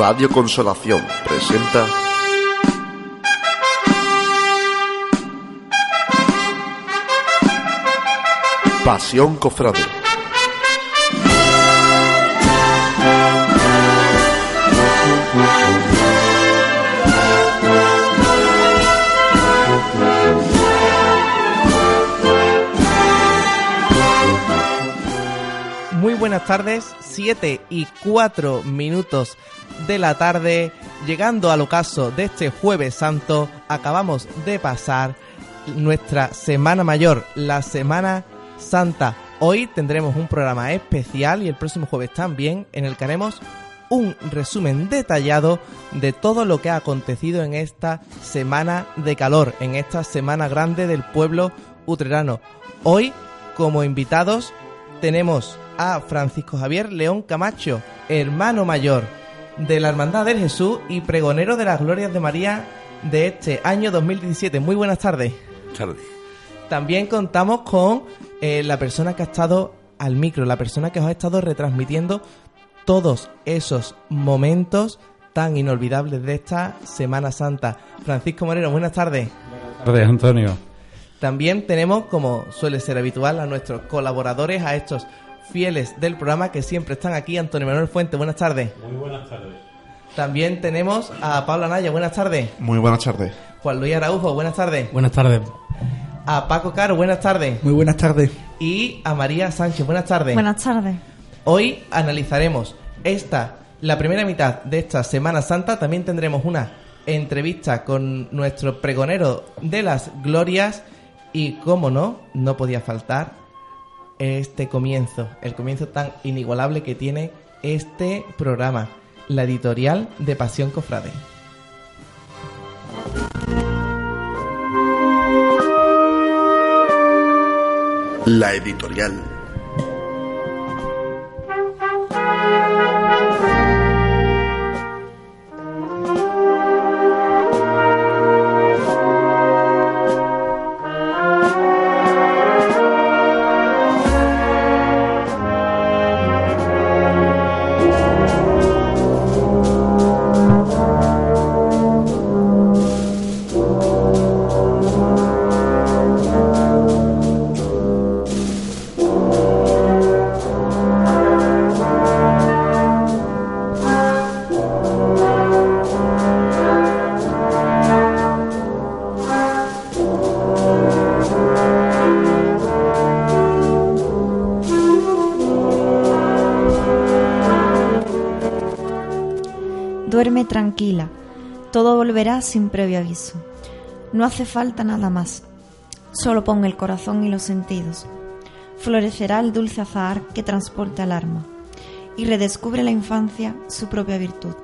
Radio Consolación presenta Pasión Cofrade. Muy buenas tardes, 7 y 4 minutos de la tarde, llegando al ocaso de este jueves santo, acabamos de pasar nuestra Semana Mayor, la Semana Santa. Hoy tendremos un programa especial y el próximo jueves también en el que haremos un resumen detallado de todo lo que ha acontecido en esta semana de calor, en esta semana grande del pueblo utrerano. Hoy, como invitados, tenemos a Francisco Javier León Camacho, hermano mayor de la Hermandad del Jesús y pregonero de las Glorias de María de este año 2017. Muy buenas tardes. Tarde. También contamos con eh, la persona que ha estado al micro, la persona que os ha estado retransmitiendo todos esos momentos tan inolvidables de esta Semana Santa. Francisco Moreno, buenas tardes. Buenas tardes, Antonio. También tenemos, como suele ser habitual, a nuestros colaboradores, a estos fieles del programa que siempre están aquí. Antonio Manuel Fuente, buenas tardes. Muy buenas tardes. También tenemos a Pablo Anaya, buenas tardes. Muy buenas tardes. Juan Luis Araujo, buenas tardes. Buenas tardes. A Paco Caro, buenas tardes. Muy buenas tardes. Y a María Sánchez, buenas tardes. Buenas tardes. Hoy analizaremos esta, la primera mitad de esta Semana Santa. También tendremos una entrevista con nuestro pregonero de las glorias. Y como no, no podía faltar este comienzo, el comienzo tan inigualable que tiene este programa, la editorial de Pasión Cofrade. La editorial. Volverá sin previo aviso. No hace falta nada más. Solo pon el corazón y los sentidos. Florecerá el dulce azahar que transporta el alma y redescubre la infancia su propia virtud,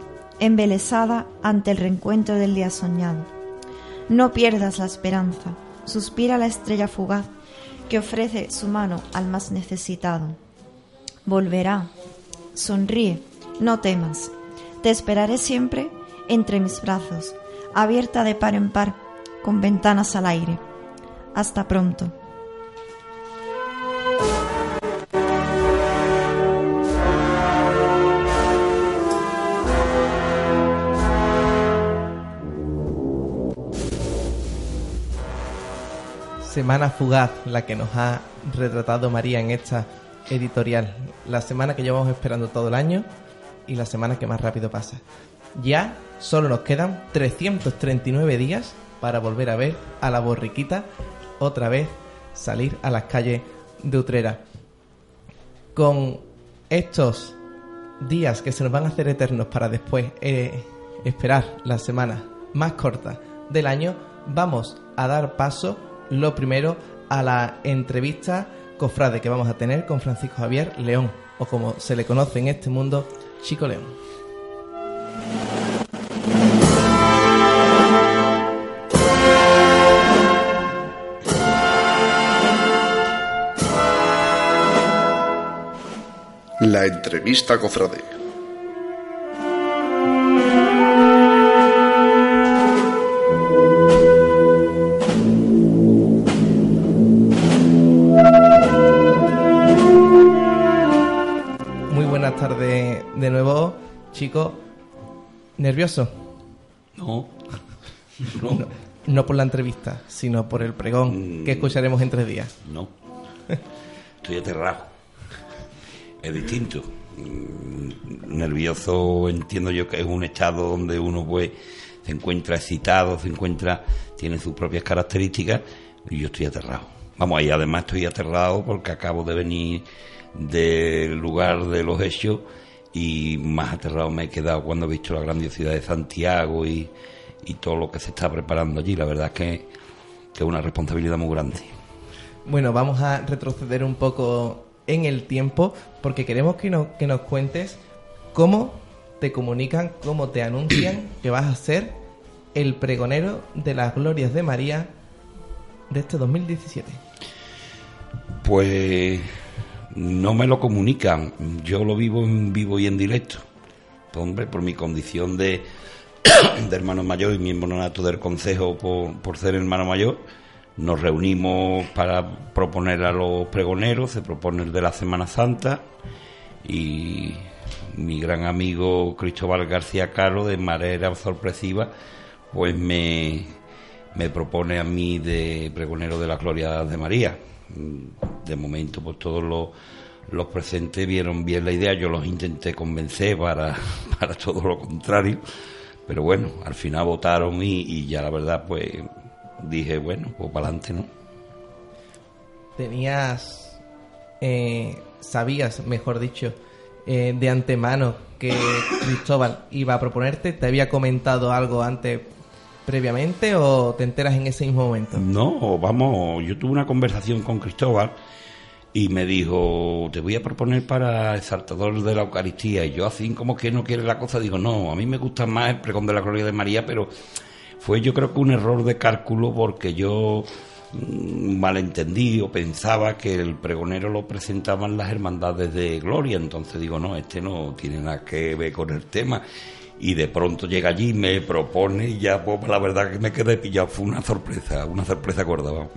embelesada ante el reencuentro del día soñado. No pierdas la esperanza, suspira la estrella fugaz que ofrece su mano al más necesitado. Volverá, sonríe, no temas, te esperaré siempre entre mis brazos, abierta de par en par, con ventanas al aire. Hasta pronto. Semana fugaz, la que nos ha retratado María en esta editorial. La semana que llevamos esperando todo el año y la semana que más rápido pasa. Ya solo nos quedan 339 días para volver a ver a la borriquita otra vez salir a las calles de Utrera. Con estos días que se nos van a hacer eternos para después eh, esperar la semana más corta del año, vamos a dar paso lo primero a la entrevista cofrade que vamos a tener con Francisco Javier León, o como se le conoce en este mundo, Chico León. La entrevista cofrade. Muy buenas tardes de nuevo, chicos. ¿Nervioso? No. No. No por la entrevista, sino por el pregón que escucharemos en tres días. No. Estoy aterrado. Es distinto. Mm, Nervioso entiendo yo que es un estado donde uno pues se encuentra excitado, se encuentra, tiene sus propias características y yo estoy aterrado. Vamos, y además estoy aterrado porque acabo de venir del lugar de los hechos y más aterrado me he quedado cuando he visto la grandiosidad de Santiago y, y todo lo que se está preparando allí. La verdad es que, que es una responsabilidad muy grande. Bueno, vamos a retroceder un poco en el tiempo porque queremos que nos, que nos cuentes cómo te comunican, cómo te anuncian que vas a ser el pregonero de las glorias de María de este 2017. Pues no me lo comunican, yo lo vivo en vivo y en directo. Hombre, por mi condición de, de hermano mayor y miembro nato del consejo por, por ser hermano mayor, nos reunimos para proponer a los pregoneros, se propone el de la Semana Santa y mi gran amigo Cristóbal García Caro de manera sorpresiva pues me, me propone a mí de pregonero de la Gloria de María. De momento pues todos los, los presentes vieron bien la idea, yo los intenté convencer para, para todo lo contrario, pero bueno, al final votaron y, y ya la verdad pues dije, bueno, pues para adelante, ¿no? Tenías, eh, sabías, mejor dicho, eh, de antemano que Cristóbal iba a proponerte, ¿te había comentado algo antes previamente o te enteras en ese mismo momento? No, vamos, yo tuve una conversación con Cristóbal y me dijo, te voy a proponer para exaltador de la Eucaristía. Y yo así como que no quiere la cosa, digo, no, a mí me gusta más el pregón de la Gloria de María, pero fue yo creo que un error de cálculo porque yo mm, malentendí o pensaba que el pregonero lo presentaban las hermandades de gloria, entonces digo, no, este no tiene nada que ver con el tema. Y de pronto llega allí, me propone y ya, pues la verdad que me quedé pillado, fue una sorpresa, una sorpresa gorda, vamos.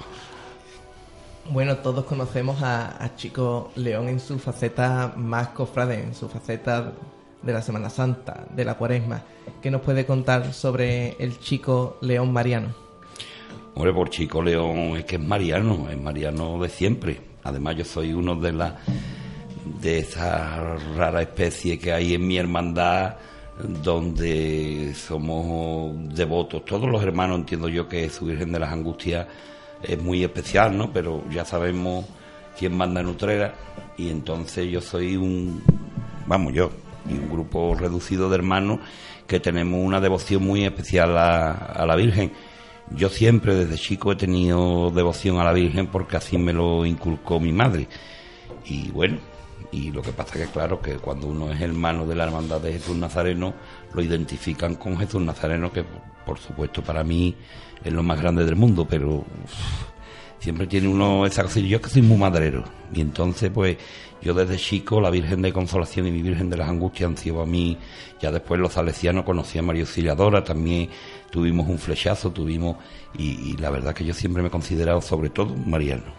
Bueno, todos conocemos a, a Chico León en su faceta más cofrade, en su faceta de la Semana Santa, de la Cuaresma. ¿Qué nos puede contar sobre el Chico León Mariano? Hombre, por Chico León es que es mariano, es mariano de siempre. Además, yo soy uno de las de esa rara especie que hay en mi hermandad donde somos devotos. Todos los hermanos entiendo yo que su Virgen de las Angustias es muy especial, ¿no? Pero ya sabemos quién manda en Utrera y entonces yo soy un, vamos yo, y un grupo reducido de hermanos que tenemos una devoción muy especial a, a la Virgen. Yo siempre desde chico he tenido devoción a la Virgen porque así me lo inculcó mi madre. Y bueno, y lo que pasa que claro que cuando uno es hermano de la hermandad de Jesús Nazareno, lo identifican con Jesús Nazareno, que por supuesto para mí es lo más grande del mundo, pero siempre tiene uno esa cosilla. Yo es que soy muy madrero, y entonces pues yo desde chico la Virgen de Consolación y mi Virgen de las Angustias han sido a mí, ya después los salesianos conocí a María Auxiliadora, también tuvimos un flechazo, tuvimos, y, y la verdad que yo siempre me he considerado sobre todo mariano.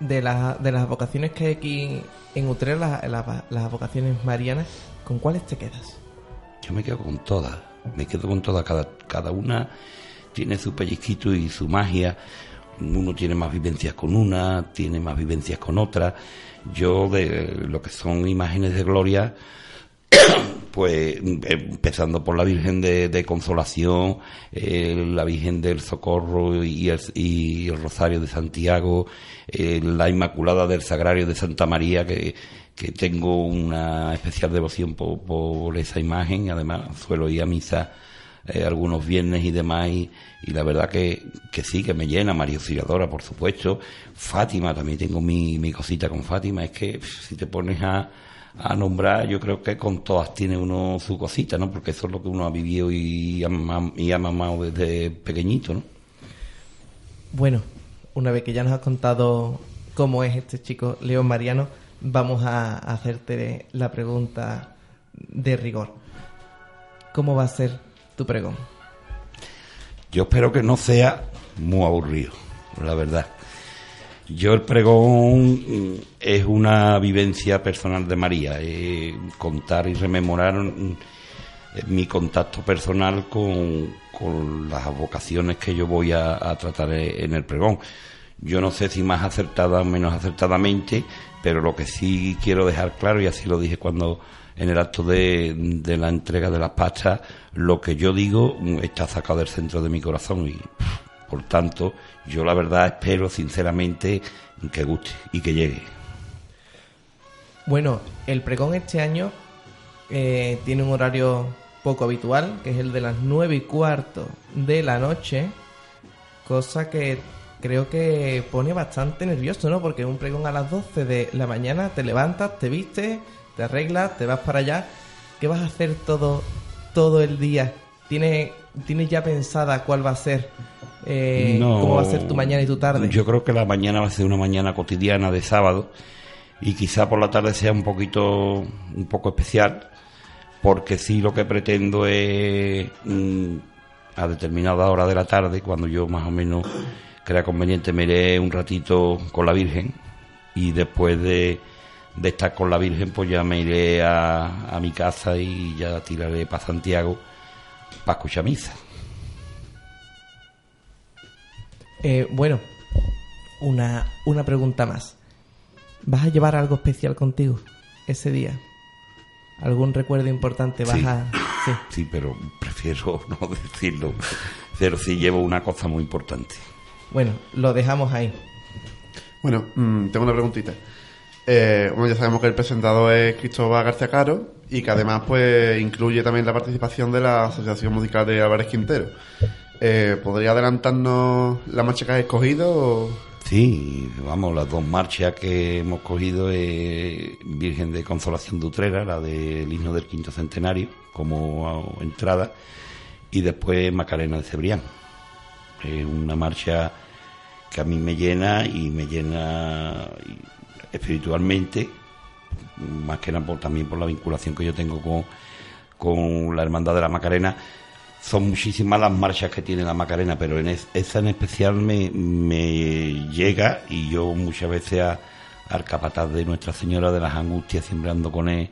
De, la- de las vocaciones que hay aquí en Utrera, las, las- las vocaciones marianas, ¿con cuáles te quedas? Yo me quedo con todas, me quedo con todas, cada, cada una tiene su pellizquito y su magia, uno tiene más vivencias con una, tiene más vivencias con otra, yo de lo que son imágenes de gloria, pues empezando por la Virgen de, Consolación, eh, la Virgen del Socorro y el, Rosario de Santiago, eh, la Inmaculada del Sagrario de Santa María, que, que tengo una especial devoción por, esa imagen, además suelo ir a misa eh, algunos viernes y demás, y, la verdad que, que sí, que me llena, María Auxiliadora, por supuesto, Fátima, también tengo mi, mi cosita con Fátima, es que si te pones a, a nombrar, yo creo que con todas tiene uno su cosita, ¿no? Porque eso es lo que uno ha vivido y ha, mam- y ha mamado desde pequeñito, ¿no? Bueno, una vez que ya nos has contado cómo es este chico León Mariano, vamos a hacerte la pregunta de rigor. ¿Cómo va a ser tu pregón? Yo espero que no sea muy aburrido, la verdad. Yo el pregón es una vivencia personal de María, eh, contar y rememorar eh, mi contacto personal con, con las vocaciones que yo voy a, a tratar e- en el pregón. Yo no sé si más acertada o menos acertadamente, pero lo que sí quiero dejar claro, y así lo dije cuando en el acto de, de la entrega de las pastas, lo que yo digo está sacado del centro de mi corazón y por tanto yo la verdad espero sinceramente que guste y que llegue. Bueno, el pregón este año eh, tiene un horario poco habitual, que es el de las nueve y cuarto de la noche, cosa que creo que pone bastante nervioso, ¿no? Porque un pregón a las 12 de la mañana, te levantas, te vistes, te arreglas, te vas para allá. ¿Qué vas a hacer todo, todo el día? ¿Tienes, ¿Tienes ya pensada cuál va a ser? Eh, No, ¿Cómo va a ser tu mañana y tu tarde? Yo creo que la mañana va a ser una mañana cotidiana de sábado y quizá por la tarde sea un poquito, un poco especial, porque sí lo que pretendo es mm, a determinada hora de la tarde, cuando yo más o menos crea conveniente, me iré un ratito con la Virgen y después de, de estar con la Virgen, pues ya me iré a, a mi casa y ya tiraré para Santiago para escuchar misa. Eh, bueno, una, una pregunta más. ¿Vas a llevar algo especial contigo ese día? ¿Algún recuerdo importante vas Sí. a...? Sí. Sí, pero prefiero no decirlo. Pero sí llevo una cosa muy importante. Bueno, lo dejamos ahí. Bueno, mm, tengo una preguntita. Eh, bueno, ya sabemos que el presentador es Cristóbal García Caro y que además pues incluye también la participación de la Asociación Musical de Álvarez Quintero. Eh, ¿Podría adelantarnos la marcha que has escogido? Sí, vamos, las dos marchas que hemos cogido es Virgen de Consolación de Utrera, la del himno del quinto centenario, como entrada, y después Macarena de Cebrián. Es una marcha que a mí me llena y me llena espiritualmente, más que nada también por la vinculación que yo tengo con, con la Hermandad de la Macarena. Son muchísimas las marchas que tiene la Macarena, pero en es- esa en especial me, me llega y yo muchas veces a, al capataz de Nuestra Señora de las Angustias siempre ando con él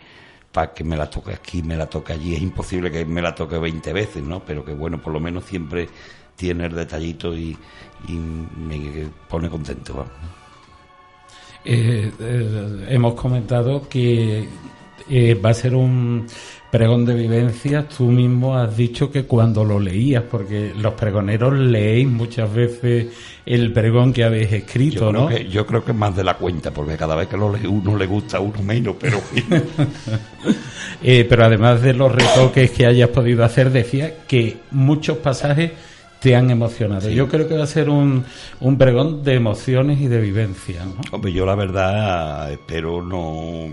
para que me la toque aquí, me la toque allí. Es imposible que me la toque 20 veces, ¿no? Pero que bueno, por lo menos siempre tiene el detallito y, me pone contento. Eh, eh, hemos comentado que eh, va a ser un pregón de vivencias. Tú mismo has dicho que cuando lo leías, porque los pregoneros leéis muchas veces el pregón que habéis escrito, Yo, ¿no? creo que, yo creo que es más de la cuenta, porque cada vez que lo lee uno le gusta a uno menos, pero Eh, pero además de los retoques que hayas podido hacer, decía que muchos pasajes te han emocionado. Yo creo que va a ser un, un pregón de emociones y de vivencias, ¿no? Hombre, yo la verdad espero no...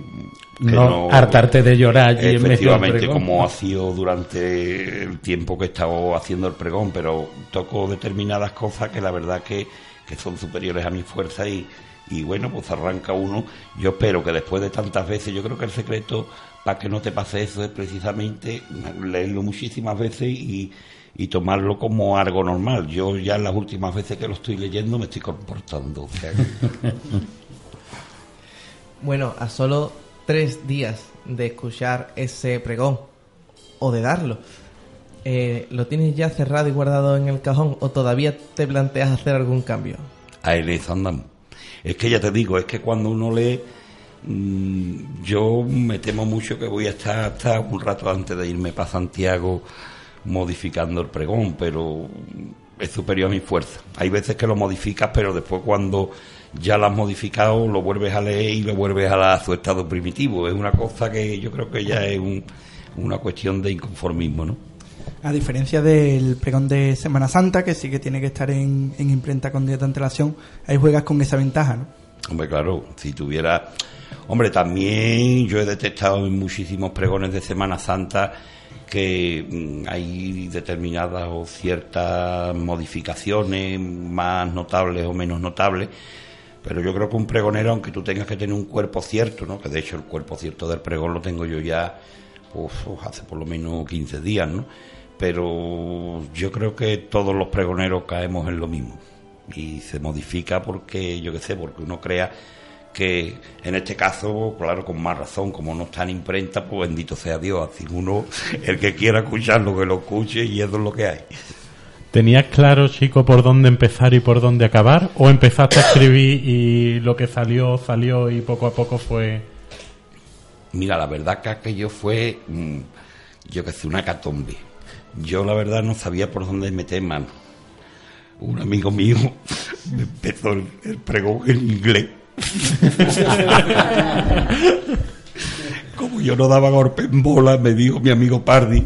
que No hartarte de llorar allí Efectivamente, como ha sido durante el tiempo que he estado haciendo el pregón, pero toco determinadas cosas que la verdad que, que son superiores a mi fuerza y, y bueno, pues arranca uno. Yo espero que después de tantas veces, yo creo que el secreto para que no te pase eso es precisamente leerlo muchísimas veces y, y tomarlo como algo normal. Yo ya las últimas veces que lo estoy leyendo me estoy comportando. Bueno, a solo tres días de escuchar ese pregón o de darlo, eh, ¿lo tienes ya cerrado y guardado en el cajón o todavía te planteas hacer algún cambio? a eso andamos. Es que ya te digo, es que cuando uno lee, mm, yo me temo mucho que voy a estar hasta un rato antes de irme para Santiago modificando el pregón, pero es superior a mi fuerza. Hay veces que lo modificas, pero después cuando ya lo has modificado, lo vuelves a leer y lo vuelves a, la- a su estado primitivo. Es una cosa que yo creo que ya es un- una cuestión de inconformismo, ¿no? A diferencia del pregón de Semana Santa, que sí que tiene que estar en, en imprenta con día de antelación, ahí juegas con esa ventaja, ¿no? Hombre, claro, si tuviera... Hombre, también yo he detectado en muchísimos pregones de Semana Santa que mm, hay determinadas o ciertas modificaciones más notables o menos notables, pero yo creo que un pregonero, aunque tú tengas que tener un cuerpo cierto, ¿no? que de hecho el cuerpo cierto del pregón lo tengo yo ya hace por lo menos 15 días, ¿no? pero yo creo que todos los pregoneros caemos en lo mismo y se modifica porque, yo qué sé, porque uno crea que en este caso, claro, con más razón, como no está en imprenta, pues bendito sea Dios, así uno, el que quiera escucharlo, que lo escuche y eso es lo que hay. ¿Tenías claro, chico, por dónde empezar y por dónde acabar? ¿O empezaste a escribir y lo que salió, salió y poco a poco fue...? Mira, la verdad que aquello fue, mm, yo que sé, una catombe. Yo la verdad no sabía por dónde meter mano. Un amigo mío me empezó el, el pregón en inglés. Como yo no daba golpe en bola, me dijo mi amigo Pardi,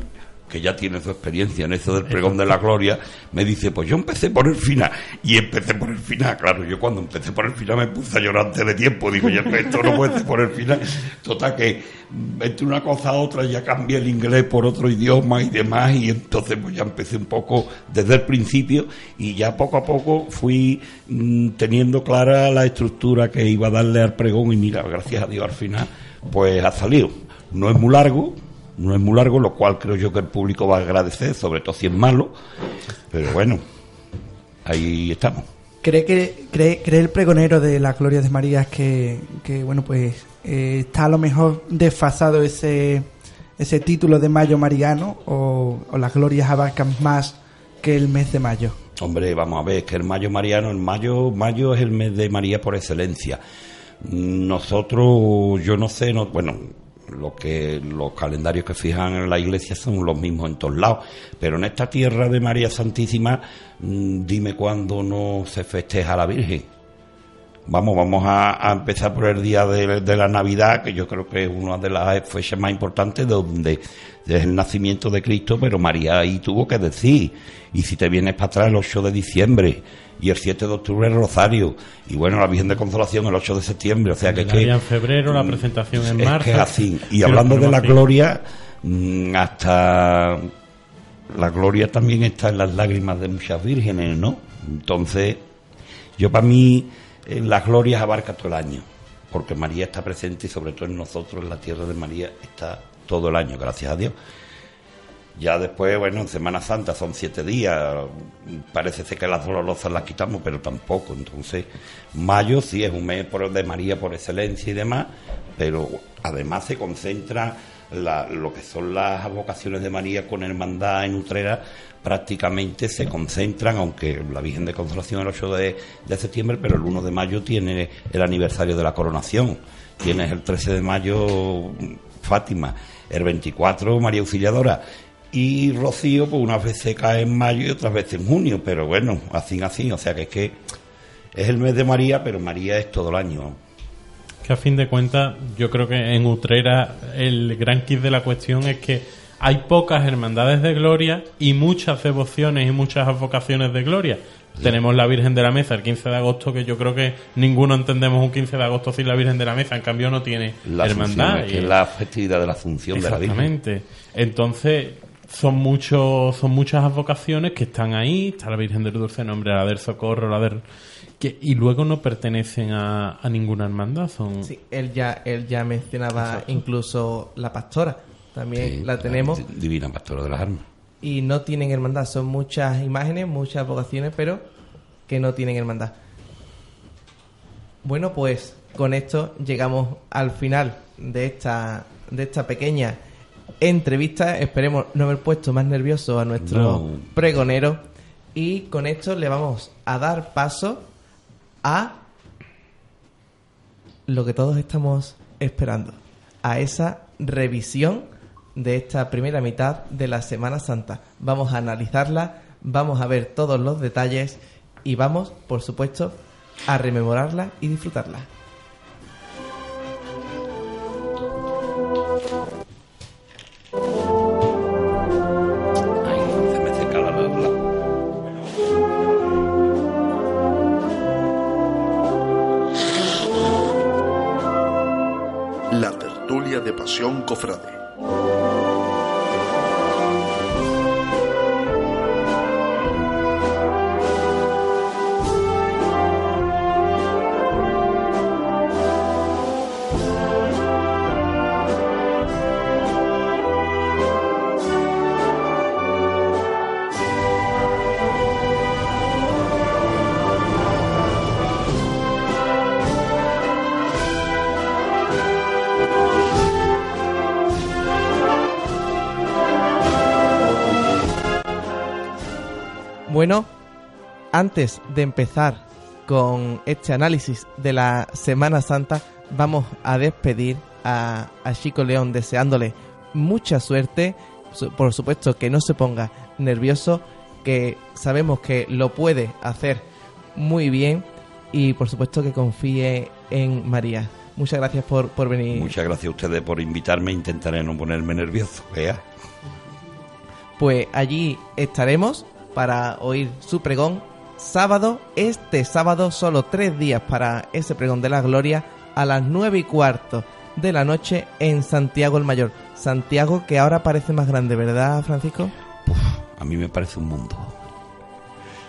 que ya tiene su experiencia en eso del pregón de la gloria, me dice, pues yo empecé por el final. Y empecé por el final, claro, yo cuando empecé por el final me puse a llorar antes de tiempo, digo, ya esto no puede ser por el final. Total que mm, entre una cosa a otra ya cambié el inglés por otro idioma y demás, y entonces pues ya empecé un poco desde el principio y ya poco a poco fui mm, teniendo clara la estructura que iba a darle al pregón y mira, gracias a Dios al final, pues ha salido. No es muy largo, no es muy largo, lo cual creo yo que el público va a agradecer, sobre todo si es malo, pero bueno, ahí estamos. ¿Cree, que, cree, cree el pregonero de las glorias de María que, que bueno, pues eh, está a lo mejor desfasado ese, ese título de mayo mariano o, o las glorias abarcan más que el mes de mayo? Hombre, vamos a ver, que el mayo mariano, el mayo, mayo es el mes de María por excelencia. Nosotros, yo no sé, no, bueno, lo que los calendarios que fijan en la iglesia son los mismos en todos lados, pero en esta tierra de María Santísima, mm, dime cuándo no se festeja la Virgen. Vamos, vamos a, a empezar por el día de, de la Navidad, que yo creo que es una de las fechas más importantes donde es el nacimiento de Cristo, pero María ahí tuvo que decir. Y si te vienes para atrás el 8 de diciembre y el 7 de octubre el Rosario y bueno, la Virgen de Consolación el 8 de septiembre, o sea que es que en febrero, la presentación en es marzo. que es así. Y hablando de la gloria, mm, hasta la gloria también está en las lágrimas de muchas vírgenes, ¿no? Entonces, yo para mí, las glorias abarca todo el año, porque María está presente y sobre todo en nosotros, en la tierra de María, está todo el año, gracias a Dios. Ya después, bueno, en Semana Santa son siete días, parece ser que las dolorosas las quitamos, pero tampoco. Entonces, mayo sí es un mes de María por excelencia y demás, pero además se concentra la- lo que son las vocaciones de María con hermandad en Utrera, prácticamente se concentran, aunque la Virgen de Consolación el 8 de, de septiembre, pero el 1 de mayo tiene el aniversario de la coronación. Tienes el 13 de mayo Fátima, el 24 María Auxiliadora y Rocío, pues unas veces cae en mayo y otras veces en junio, pero bueno, así así, o sea que es que es el mes de María, pero María es todo el año. Que a fin de cuentas, yo creo que en Utrera el gran kit de la cuestión es que hay pocas hermandades de gloria y muchas devociones y muchas advocaciones de gloria. Tenemos la Virgen de la Mesa el 15 de agosto, que yo creo que ninguno entendemos un 15 de agosto sin la Virgen de la Mesa. En cambio, no tiene La hermandad. Asunción, es que y- es la festividad de la Asunción de la Virgen. Exactamente. Entonces, son muchos, son muchas advocaciones que están ahí. Está la Virgen del Dulce Nombre, la del Socorro, la del. Que, y luego no pertenecen a, a ninguna hermandad. Son, Sí, él ya, él ya mencionaba incluso la pastora. También Sí, la tenemos. Divina Pastora de las Armas. y no tienen hermandad. Son muchas imágenes, muchas vocaciones, pero que no tienen hermandad. Bueno, pues con esto llegamos al final de esta, de esta pequeña entrevista. Esperemos no haber puesto más nervioso a nuestro No. pregonero. Y con esto le vamos a dar paso a lo que todos estamos esperando. A esa revisión de esta primera mitad de la Semana Santa. Vamos a analizarla, vamos a ver todos los detalles y vamos, por supuesto, a rememorarla y disfrutarla. De Pasión Cofrade. Antes de empezar con este análisis de la Semana Santa, vamos a despedir a, a Chico León deseándole mucha suerte, su- por supuesto que no se ponga nervioso, que sabemos que lo puede hacer muy bien y por supuesto que confíe en María. Muchas gracias por, por venir. Muchas gracias a ustedes por invitarme. Intentaré no ponerme nervioso. Vea. Pues allí estaremos para oír su pregón sábado, este sábado, solo tres días para ese pregón de la gloria, a las nueve y cuarto de la noche en Santiago el Mayor. Santiago que ahora parece más grande, ¿verdad, Francisco? A mí me parece un mundo.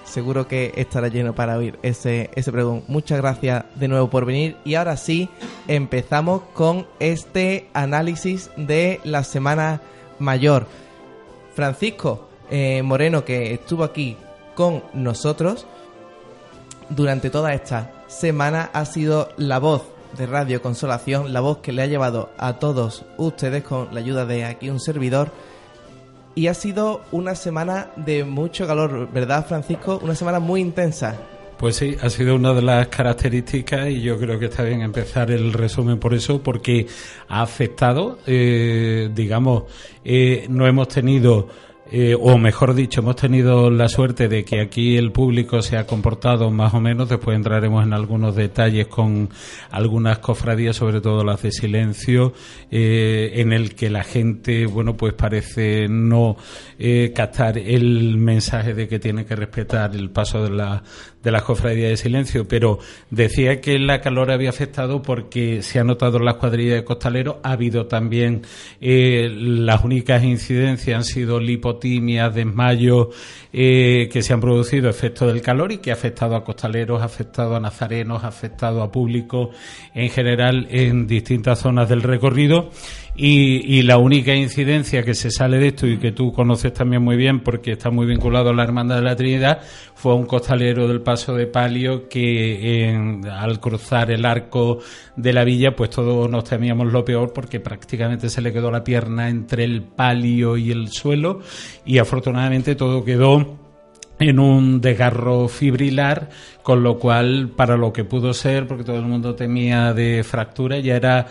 Seguro que estará lleno para oír ese, ese pregón. Muchas gracias de nuevo por venir. Y ahora sí, empezamos con este análisis de la Semana Mayor. Francisco eh, Moreno, que estuvo aquí con nosotros durante toda esta semana, ha sido la voz de Radio Consolación, la voz que le ha llevado a todos ustedes con la ayuda de aquí un servidor. Y ha sido una semana de mucho calor, ¿verdad, Francisco? Una semana muy intensa. Pues sí, ha sido una de las características y yo creo que está bien empezar el resumen por eso, porque ha afectado, eh, digamos, eh, no hemos tenido, eh, o mejor dicho, hemos tenido la suerte de que aquí el público se ha comportado más o menos, después entraremos en algunos detalles con algunas cofradías, sobre todo las de silencio, eh, en el que la gente, bueno, pues parece no eh, captar el mensaje de que tiene que respetar el paso de la de las cofradías de silencio, pero decía que la calor había afectado porque se ha notado en las cuadrillas de costaleros, ha habido también las únicas incidencias han sido lipotimias, desmayos eh, que se han producido efecto del calor y que ha afectado a costaleros, ha afectado a nazarenos, ha afectado a público en general en distintas zonas del recorrido. Y, y la única incidencia que se sale de esto y que tú conoces también muy bien porque está muy vinculado a la Hermandad de la Trinidad fue un costalero del Paso de Palio que en- al cruzar el arco de la villa pues todos nos temíamos lo peor porque prácticamente se le quedó la pierna entre el palio y el suelo y afortunadamente todo quedó en un desgarro fibrilar, con lo cual, para lo que pudo ser, porque todo el mundo temía de fractura, ya era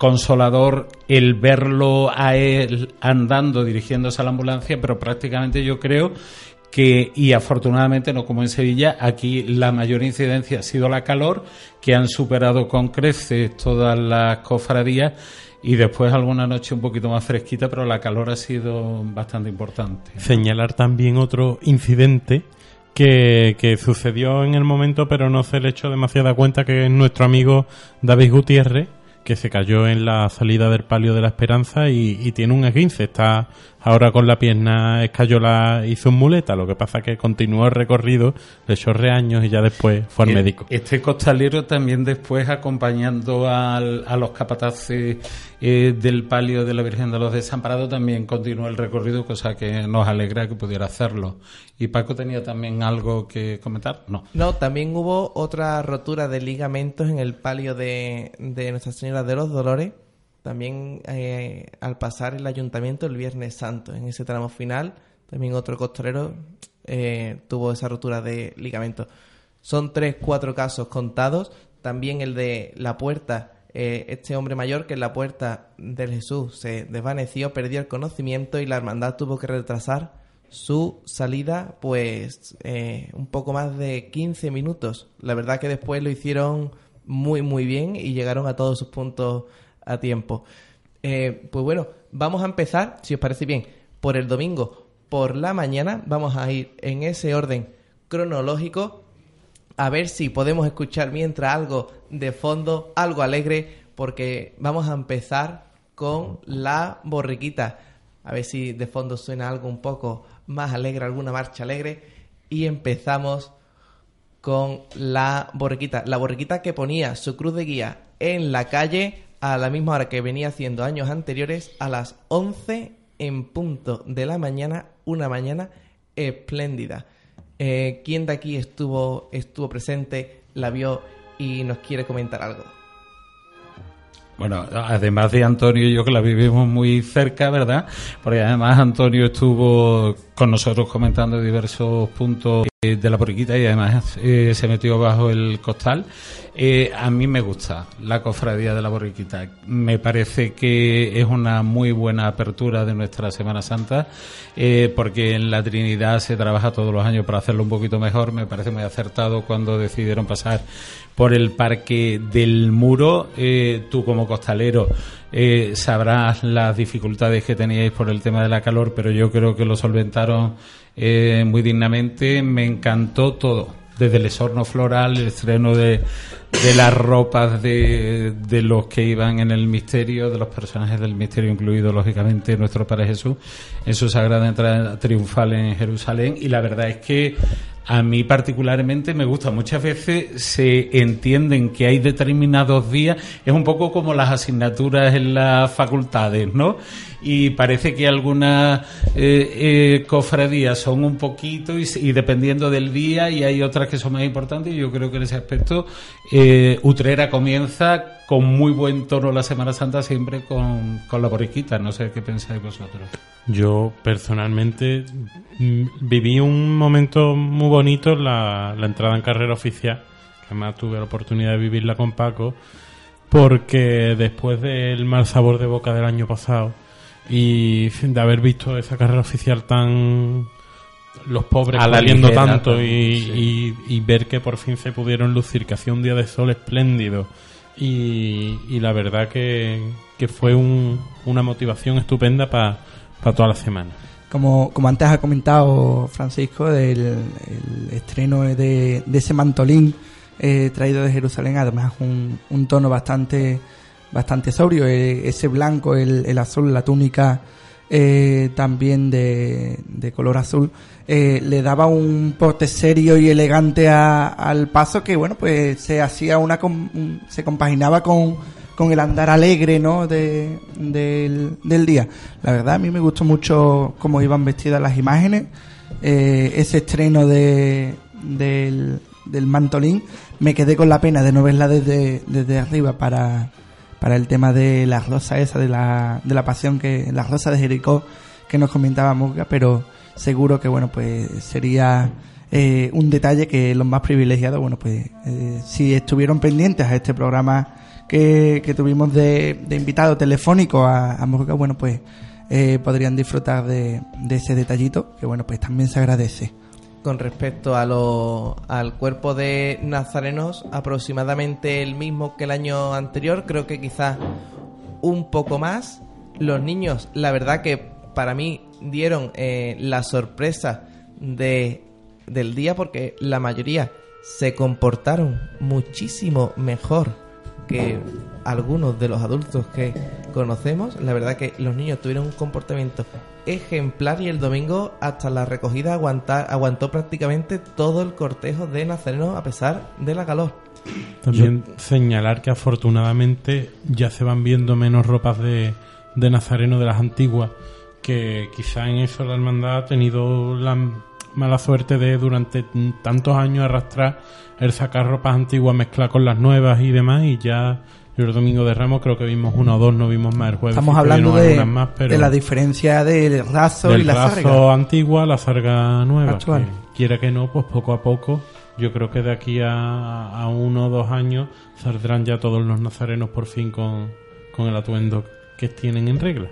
consolador el verlo a él andando, dirigiéndose a la ambulancia, pero prácticamente yo creo que, y afortunadamente no como en Sevilla, aquí la mayor incidencia ha sido la calor, que han superado con creces todas las cofradías, y después alguna noche un poquito más fresquita, pero la calor ha sido bastante importante. Señalar también otro incidente que, que sucedió en el momento, pero no se le echó demasiada cuenta, que es nuestro amigo David Gutiérrez, que se cayó en la salida del palio de la Esperanza y, y tiene un esguince. Está ahora con la pierna escayola, hizo un muleta. Lo que pasa que continuó el recorrido, le echó reaños y ya después fue al médico. Este costalero también después acompañando al- a los capataces eh, del palio de la Virgen de los Desamparados también continuó el recorrido, cosa que nos alegra que pudiera hacerlo. ¿Y Paco tenía también algo que comentar? No. No, también hubo otra rotura de ligamentos en el palio de, de Nuestra Señora de los Dolores, también eh, al pasar el ayuntamiento el Viernes Santo, en ese tramo final, también otro costalero eh, tuvo esa rotura de ligamentos. Son tres, cuatro casos contados, también el de la puerta, eh, este hombre mayor que en la puerta del Jesús se desvaneció, perdió el conocimiento y la hermandad tuvo que retrasar su salida pues eh, un poco más de 15 minutos. La verdad que después lo hicieron muy muy bien y llegaron a todos sus puntos a tiempo. Eh, pues bueno, vamos a empezar, si os parece bien, por el domingo por la mañana. Vamos a ir en ese orden cronológico a ver si podemos escuchar mientras algo de fondo, algo alegre, porque vamos a empezar con la borriquita. A ver si de fondo suena algo un poco más alegre, alguna marcha alegre. Y empezamos con la borriquita. La borriquita que ponía su cruz de guía en la calle a la misma hora que venía haciendo años anteriores, a las 11 en punto de la mañana, una mañana espléndida. Eh, ¿Quién de aquí estuvo, estuvo presente, la vio y nos quiere comentar algo? Bueno, además de Antonio y yo que la vivimos muy cerca, ¿verdad? Porque además Antonio estuvo con nosotros comentando diversos puntos eh, de la porriquita y además eh, se metió bajo el costal. Eh, a mí me gusta la cofradía de la borriquita. Me parece que es una muy buena apertura de nuestra Semana Santa, porque en la Trinidad se trabaja todos los años para hacerlo un poquito mejor. Me parece muy acertado cuando decidieron pasar por el Parque del Muro. tú como costalero sabrás las dificultades que teníais por el tema de la calor, pero yo creo que lo solventaron eh, muy dignamente. Me encantó todo, desde el esorno floral, el estreno de, de las ropas de, de, los que iban en el misterio, de los personajes del misterio, incluido lógicamente nuestro Padre Jesús, en su sagrada entrada triunfal en Jerusalén. Y la verdad es que a mí particularmente me gusta. Muchas veces se entienden que hay determinados días, es un poco como las asignaturas en las facultades, ¿no? y parece que algunas eh, eh, cofradías son un poquito y, dependiendo del día y hay otras que son más importantes yo creo que en ese aspecto eh, Utrera comienza con muy buen tono la Semana Santa siempre con, la borriquita, no sé qué pensáis vosotros. Yo personalmente mm, viví un momento muy bonito la, la entrada en carrera oficial, que además tuve la oportunidad de vivirla con Paco, porque después del mal sabor de boca del año pasado, y de haber visto esa carrera oficial tan los pobres saliendo tanto y, y, ver que por fin se pudieron lucir que hacía un día de sol espléndido. Y, y la verdad que, que fue un, una motivación estupenda para toda la semana. Como, como antes ha comentado Francisco del el estreno de, de ese mantolín eh, traído de Jerusalén además un, un tono bastante bastante sobrio, eh, ese blanco, el, el, azul, la túnica eh, también de, de, color azul, eh, le daba un porte serio y elegante al paso que, bueno, pues se hacía una, se compaginaba con, con el andar alegre, ¿no? De, del, del día. La verdad, a mí me gustó mucho cómo iban vestidas las imágenes, ese estreno de, del, del mantolín, me quedé con la pena de no verla desde, desde arriba para, para el tema de la rosa esa, de la, de la pasión, que la rosa de Jericó que nos comentaba Muga, pero seguro que, bueno, pues sería eh, un detalle que los más privilegiados, bueno, pues eh, si estuvieron pendientes a este programa que, tuvimos de, invitado telefónico a, a bueno, pues eh, podrían disfrutar de, de ese detallito, que, bueno, pues también se agradece con respecto a lo, al cuerpo de nazarenos, aproximadamente el mismo que el año anterior, creo que quizás un poco más. Los niños, la verdad que para mí dieron eh, la sorpresa de, del día porque la mayoría se comportaron muchísimo mejor que algunos de los adultos que conocemos. La verdad que los niños tuvieron un comportamiento ejemplar y el domingo hasta la recogida aguantar, aguantó prácticamente todo el cortejo de Nazareno a pesar de la calor. También señalar que afortunadamente ya se van viendo menos ropas de, de Nazareno de las antiguas, que quizá en eso la hermandad ha tenido la mala suerte de durante tantos años arrastrar el sacar ropas antiguas mezclar con las nuevas y demás y ya el domingo de Ramos creo que vimos uno o dos, no vimos más el jueves. Estamos hablando de, de, la diferencia del raso y la raso antigua, la sarga nueva. Actual. quiera que no, pues poco a poco, yo creo que de aquí a, a uno o dos años saldrán ya todos los nazarenos por fin con, con el atuendo que tienen en regla.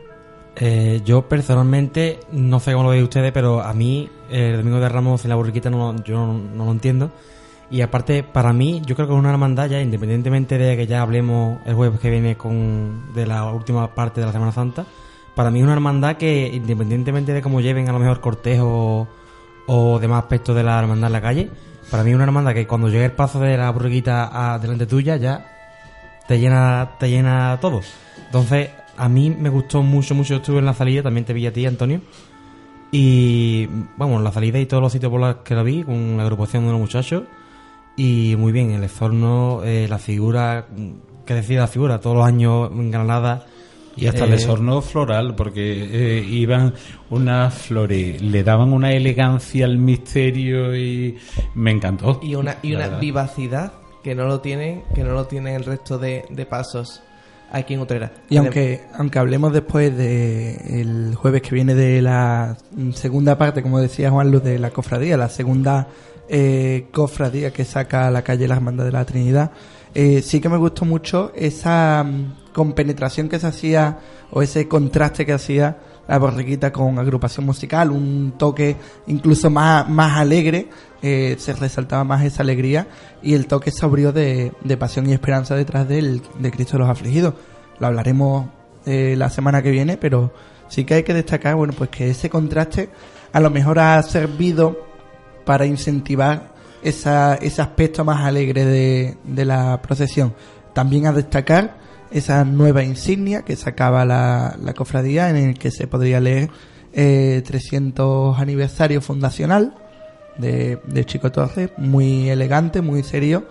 Eh, yo personalmente, no sé cómo lo veis ustedes, pero a mí el domingo de Ramos en la burriquita no, yo no, no lo entiendo. Y aparte, para mí, yo creo que es una hermandad ya, independientemente de que ya hablemos el jueves que viene con de la última parte de la Semana Santa, para mí es una hermandad que, independientemente de cómo lleven a lo mejor cortejo o demás aspectos de la hermandad en la calle, para mí es una hermandad que cuando llegue el paso de la burriquita a delante tuya ya te llena, te llena todo. Entonces, a mí me gustó mucho, mucho. Estuve en la salida, también te vi a ti, Antonio. Y, vamos, la salida y todos los sitios por los que la vi, con la agrupación de unos muchachos y muy bien, el exorno, eh, la figura, que decía la figura, todos los años en Granada. Y hasta el exorno floral, porque eh, iban unas flores, le daban una elegancia al misterio y me encantó. Y una, y una vivacidad que no lo tienen, que no lo tienen el resto de, pasos. Aquí en Utrera. Y aunque, aunque hablemos después de el jueves que viene de la segunda parte, como decía Juan Luz, de la cofradía, la segunda eh, cofradía que saca a la calle la Hermandad de la Trinidad, eh, sí que me gustó mucho esa mm, compenetración que se hacía o ese contraste que hacía la borriquita con agrupación musical, un toque incluso más, más alegre, eh, se resaltaba más esa alegría y el toque sobrio de, de pasión y esperanza detrás del, de Cristo de los afligidos. Lo hablaremos eh, la semana que viene, pero sí que hay que destacar, bueno, pues que ese contraste a lo mejor ha servido para incentivar esa, ese aspecto más alegre de, de la procesión. También a destacar esa nueva insignia que sacaba la, la cofradía en el que se podría leer eh, 300 aniversario fundacional de, de Chico Torres, muy elegante, muy serio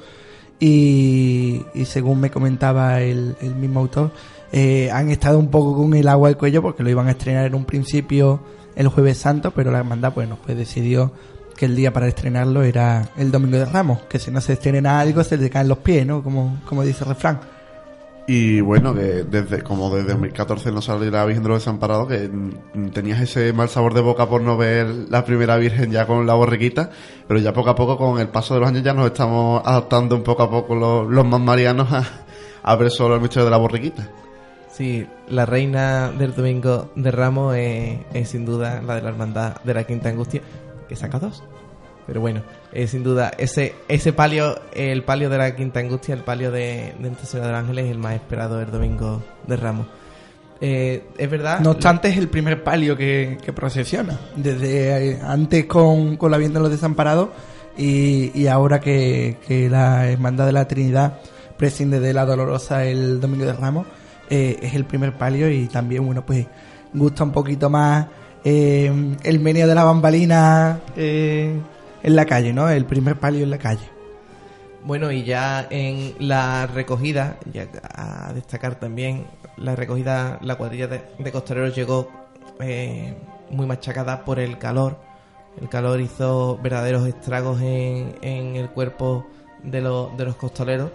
y, según me comentaba el, el mismo autor, eh, han estado un poco con el agua al cuello porque lo iban a estrenar en un principio el jueves santo, pero la hermandad bueno pues decidió que el día para estrenarlo era el domingo de Ramos, que si no se estrena algo se le caen los pies, ¿no? Como, como dice el refrán. Y bueno, que desde como desde 2014 no salió la Virgen de los Desamparados, que tenías ese mal sabor de boca por no ver la primera Virgen ya con la borriquita, pero ya poco a poco con el paso de los años ya nos estamos adaptando un poco a poco los, los más marianos a, a ver solo el misterio de la borriquita. Sí, la reina del domingo de Ramos es, es sin duda la de la hermandad de la Quinta Angustia, que saca dos. Pero bueno, es sin duda ese ese palio, el palio de la Quinta Angustia, el palio de, de Nuestra Señora de los Ángeles, es el más esperado del domingo de Ramos. Eh, es verdad. No obstante, es el primer palio que, que procesiona. Desde eh, antes con, con la Virgen de los Desamparados y, y ahora que, que la Hermandad de la Trinidad prescinde de la Dolorosa el Domingo de Ramos, eh, es el primer palio y también, bueno, pues gusta un poquito más eh, el meneo de la bambalina eh, en la calle, ¿no? El primer palio en la calle. Bueno, y ya en la recogida, ya a destacar también, la recogida, la cuadrilla de, de llegó eh, muy machacada por el calor. El calor hizo verdaderos estragos en, el cuerpo de, los de los costaleros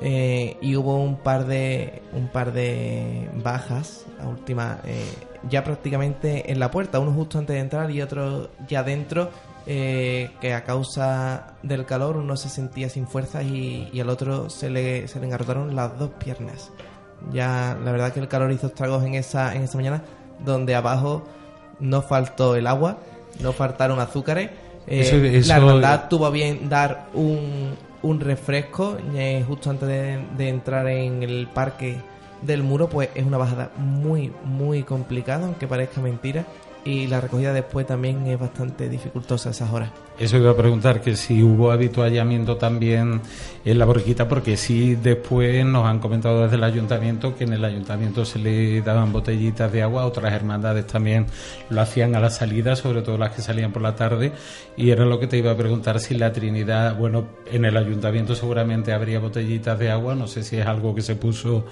eh, y hubo un par de un par de bajas a última eh, ya prácticamente en la puerta uno justo antes de entrar y otro ya dentro eh, que a causa del calor uno se sentía sin fuerzas y, y al otro se le, se le engarrotaron las dos piernas. Ya la verdad que el calor hizo estragos en esa en esa mañana donde abajo no faltó el agua no faltaron azúcares. Eh, Eso- eso- la hermandad tuvo bien dar un, un refresco eh, justo antes de, de entrar en el parque del muro, pues es una bajada muy, muy complicada, aunque parezca mentira. Y la recogida después también es bastante dificultosa esas horas. Eso iba a preguntar, que si hubo habituallamiento también en la borriquita, porque sí después nos han comentado desde el ayuntamiento que en el ayuntamiento se le daban botellitas de agua, otras hermandades también lo hacían a la salida, sobre todo las que salían por la tarde, y era lo que te iba a preguntar si la Trinidad, bueno, en el ayuntamiento seguramente habría botellitas de agua, no sé si es algo que se puso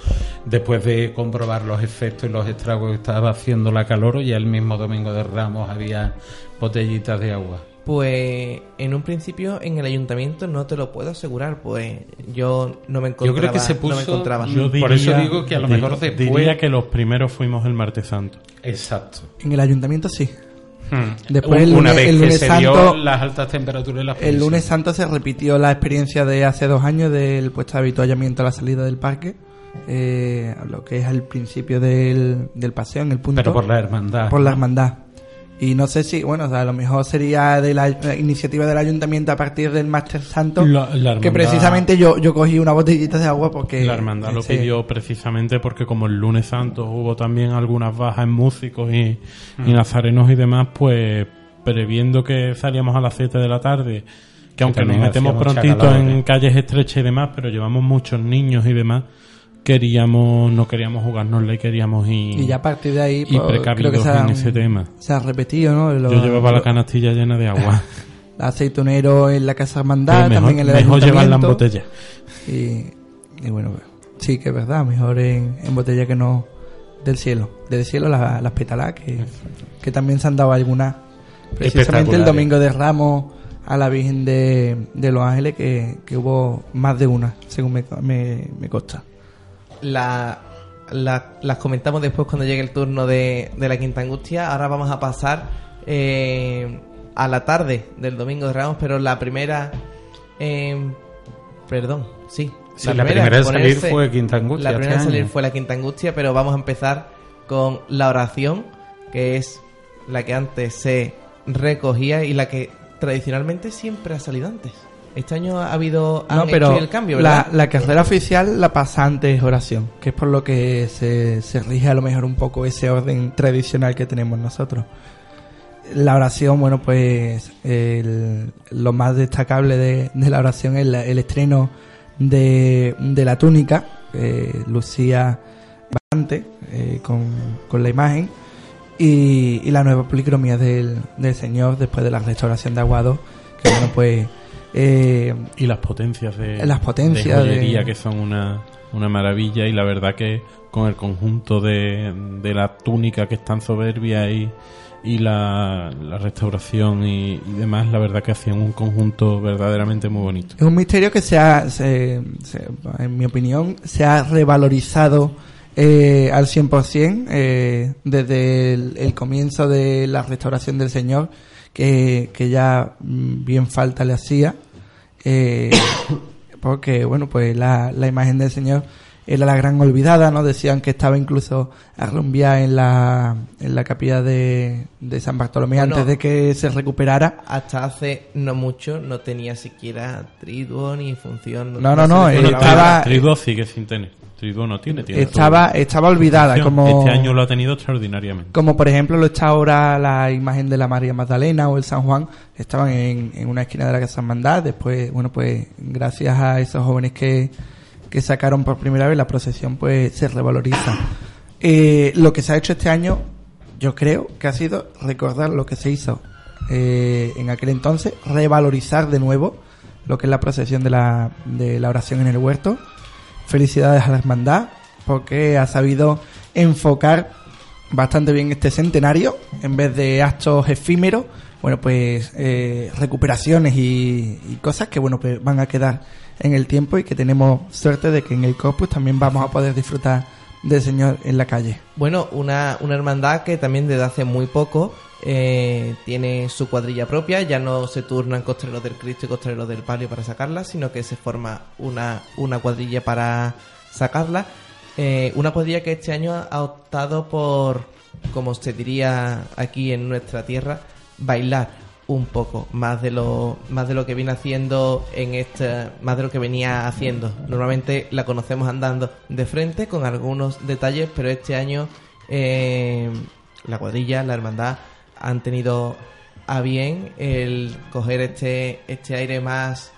después de comprobar los efectos y los estragos que estaba haciendo la calor, o ya el mismo domingo de Ramos había botellitas de agua. Pues en un principio en el ayuntamiento no te lo puedo asegurar, pues yo no me Yo encontraba. creo que se no me puso- encontraba. Yo Por eso diría- digo que a lo mejor después- Diría que los primeros fuimos el martes santo. Exacto. En el ayuntamiento sí. Hmm. Después Un- el una lunes- vez el que lunes se santo- dio las altas temperaturas y las El lunes santo se repitió la experiencia de hace dos años del puesto de habituallamiento a la salida del parque, eh, lo que es al principio del, del paseo, en el punto. Pero por la hermandad. por la hermandad. Y no sé si, bueno, o sea, a lo mejor sería de la, la iniciativa del ayuntamiento a partir del Máster Santo, La- la que precisamente yo, yo cogí una botellita de agua porque... La hermandad lo pidió precisamente porque como el lunes santo hubo también algunas bajas en músicos y, y nazarenos y demás, pues previendo que salíamos a las 7 de la tarde, que aunque nos metemos prontito en ¿eh? calles estrechas y demás, pero llevamos muchos niños y demás, queríamos, no queríamos jugárnosla y queríamos ir, Y ya a partir de ahí, y pues, creo que se, en ese tema. se ha repetido, ¿no? Lo- Yo llevaba la lo- canastilla llena de agua. aceitunero en la Casa Hermandad, mejor, también en el mejor llevarla en botella. Y, y bueno, sí que es verdad, mejor en, en botella que no del cielo. Del cielo la- las pétalas, que, que también se han dado algunas. Precisamente el domingo de Ramos a la Virgen de, de los Ángeles, que, que hubo más de una, según me, me, me consta. La la- las comentamos después cuando llegue el turno de, de la Quinta Angustia. Ahora vamos a pasar eh, a la tarde del Domingo de Ramos, pero la primera... eh, perdón, sí. Sí, la primera en salir ponerse- fue Quinta Angustia La primera este salir fue la Quinta Angustia, pero vamos a empezar con la oración, que es la que antes se recogía y la que tradicionalmente siempre ha salido antes. Este año ha habido han No, pero hecho el cambio, la, la carrera oficial la pasa antes oración, que es por lo que se, se rige a lo mejor un poco ese orden tradicional que tenemos nosotros. La oración, bueno, pues el- lo más destacable de, de la oración es la- el estreno de, de la túnica, eh, lucía bastante eh, con, con la imagen, y, y la nueva policromía del, del Señor después de la restauración de Aguado, que bueno, pues... eh, Y las potencias de, Las potencias de joyería de- que son una, una maravilla y la verdad que con el conjunto de, de la túnica que es tan soberbia y, y la, la restauración y, y demás, la verdad que hacían un conjunto verdaderamente muy bonito. Es un misterio que se ha, se- se- en mi opinión, se ha revalorizado eh, al 100% eh, desde el, el comienzo de la restauración del Señor, que, que ya mm, bien falta le hacía, eh, porque, bueno, pues la, la imagen del Señor era la gran olvidada, ¿no? Decían que estaba incluso arrumbiada en la, en la capilla de, de San Bartolomé Bueno. antes de que se recuperara. Hasta hace no mucho no tenía siquiera triduo ni función. No, no, no, eh, podía estaba-. Triduo sigue sin tener. Triduo no tiene. tiene Estaba, todo. estaba olvidada, como... Este año lo ha tenido extraordinariamente. Como por ejemplo lo está ahora la imagen de la María Magdalena o el San Juan, estaban en, en una esquina de la Casa Hermandad. Después, bueno, pues gracias a esos jóvenes que, que sacaron por primera vez la procesión, pues se revaloriza. Eh, lo que se ha hecho este año, yo creo que ha sido recordar lo que se hizo eh, en aquel entonces, revalorizar de nuevo lo que es la procesión de la, de la oración en el huerto. Felicidades a la hermandad porque ha sabido enfocar bastante bien este centenario en vez de actos efímeros. Bueno pues eh, recuperaciones y, cosas que bueno pues van a quedar en el tiempo y que tenemos suerte de que en el corpus también vamos a poder disfrutar del señor en la calle. Bueno, una, una hermandad que también desde hace muy poco eh, tiene su cuadrilla propia, ya no se turnan costreros del Cristo y costreros del Palio para sacarla, sino que se forma una, una cuadrilla para sacarla. Eh, una cuadrilla que este año ha optado por, como se diría aquí en nuestra tierra, bailar un poco más de lo más de lo que viene haciendo en este más de lo que venía haciendo. Normalmente la conocemos andando de frente con algunos detalles pero este año eh, la cuadrilla la hermandad han tenido a bien el coger este este aire más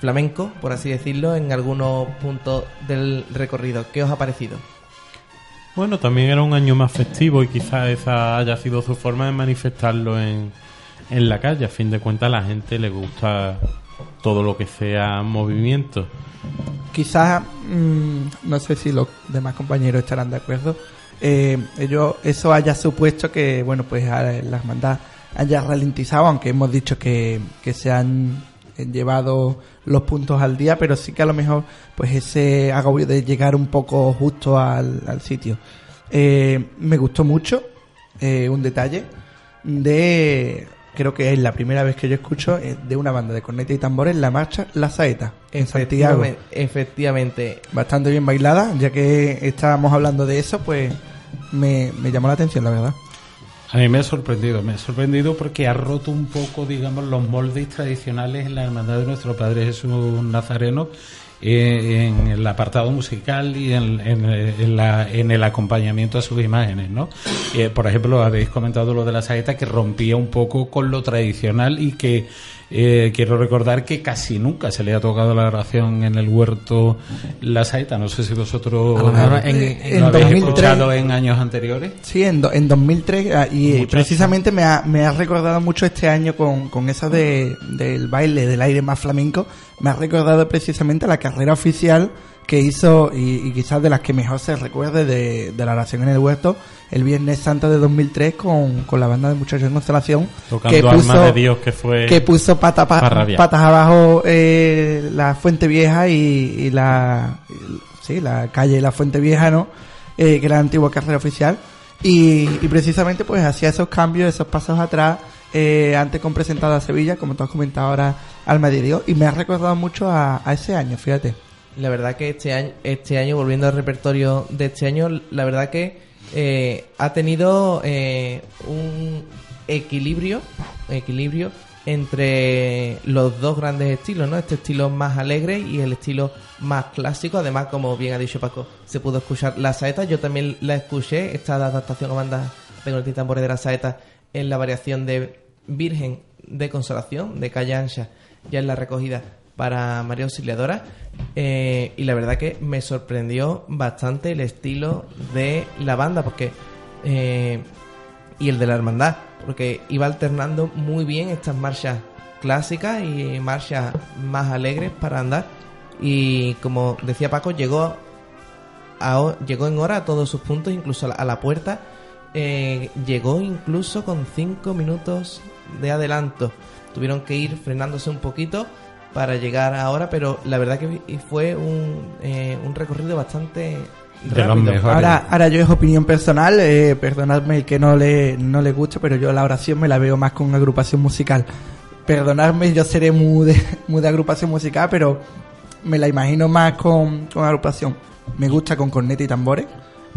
flamenco por así decirlo en algunos puntos del recorrido. Qué os ha parecido Bueno, también era un año más festivo y quizás esa haya sido su forma de manifestarlo en, en la calle. A fin de cuentas, a la gente le gusta todo lo que sea movimiento. quizás mm, no sé si los demás compañeros estarán de acuerdo eh, eso haya supuesto que bueno pues la hermandad haya ralentizado aunque hemos dicho que, que se han llevado los puntos al día pero sí que a lo mejor pues ese agobio de llegar un poco justo al, al sitio Eh, me gustó mucho eh, un detalle de creo que es la primera vez que yo escucho eh, de una banda de corneta y tambores la marcha La Saeta en Santiago Efectivamente- efectivamente bastante bien bailada, ya que estábamos hablando de eso, pues me, me llamó la atención, la verdad. A mí me ha sorprendido, me ha sorprendido porque ha roto un poco, digamos, los moldes tradicionales en la hermandad de nuestro Padre Jesús Nazareno eh, en el apartado musical y en, en, en la- en el acompañamiento a sus imágenes, ¿no? Eh, por ejemplo, habéis comentado lo de la saeta que rompía un poco con lo tradicional y que eh, quiero recordar que casi nunca se le ha tocado la oración en el huerto la saeta. No sé si vosotros A lo en- en- lo habéis 2003. escuchado en años anteriores. Sí, en, do- en 2003, ah, y precisamente me ha, me ha recordado mucho este año con, con eso de, del baile, del aire más flamenco, me ha recordado precisamente la carrera oficial que hizo, y, y quizás de las que mejor se recuerde de, de la oración en el huerto, el Viernes Santo de 2003 con, con la banda de muchachos en constelación, Tocando Alma de Dios, que fue que puso pata pa- patas abajo eh, la Fuente Vieja y, y la y- sí la calle La Fuente Vieja no eh, que era la antigua carrera oficial. Y, y precisamente pues hacía esos cambios, esos pasos atrás, eh, antes con presentada a Sevilla, como tú has comentado ahora al Madrid. Y me ha recordado mucho a, a ese año, fíjate. La verdad que este año, este año, volviendo al repertorio de este año, la verdad que eh, ha tenido eh, un equilibrio, equilibrio entre los dos grandes estilos, ¿no? Este estilo más alegre y el estilo más clásico. Además, como bien ha dicho Paco, se pudo escuchar la saeta. Yo también la escuché, esta adaptación a banda de y tambores de la saeta en la variación de Virgen de Consolación, de Calle Ancha, ya en la recogida para María Auxiliadora. Eh, y la verdad que me sorprendió bastante el estilo de la banda, porque. eh, y el de la hermandad, porque iba alternando muy bien estas marchas clásicas y marchas más alegres para andar. Y como decía Paco, llegó, a- llegó en hora a todos sus puntos, incluso a la, puerta. Eh, llegó incluso con 5 minutos de adelanto. Tuvieron que ir frenándose un poquito para llegar ahora, pero la verdad que fue un, eh, un recorrido bastante De los rápido. mejores. Ahora, ahora yo es opinión personal, eh, perdonadme el que no le, no le guste, pero yo la oración me la veo más con agrupación musical. Perdonadme, yo seré muy de, muy de agrupación musical, pero me la imagino más con, con agrupación. Me gusta con corneta y tambores,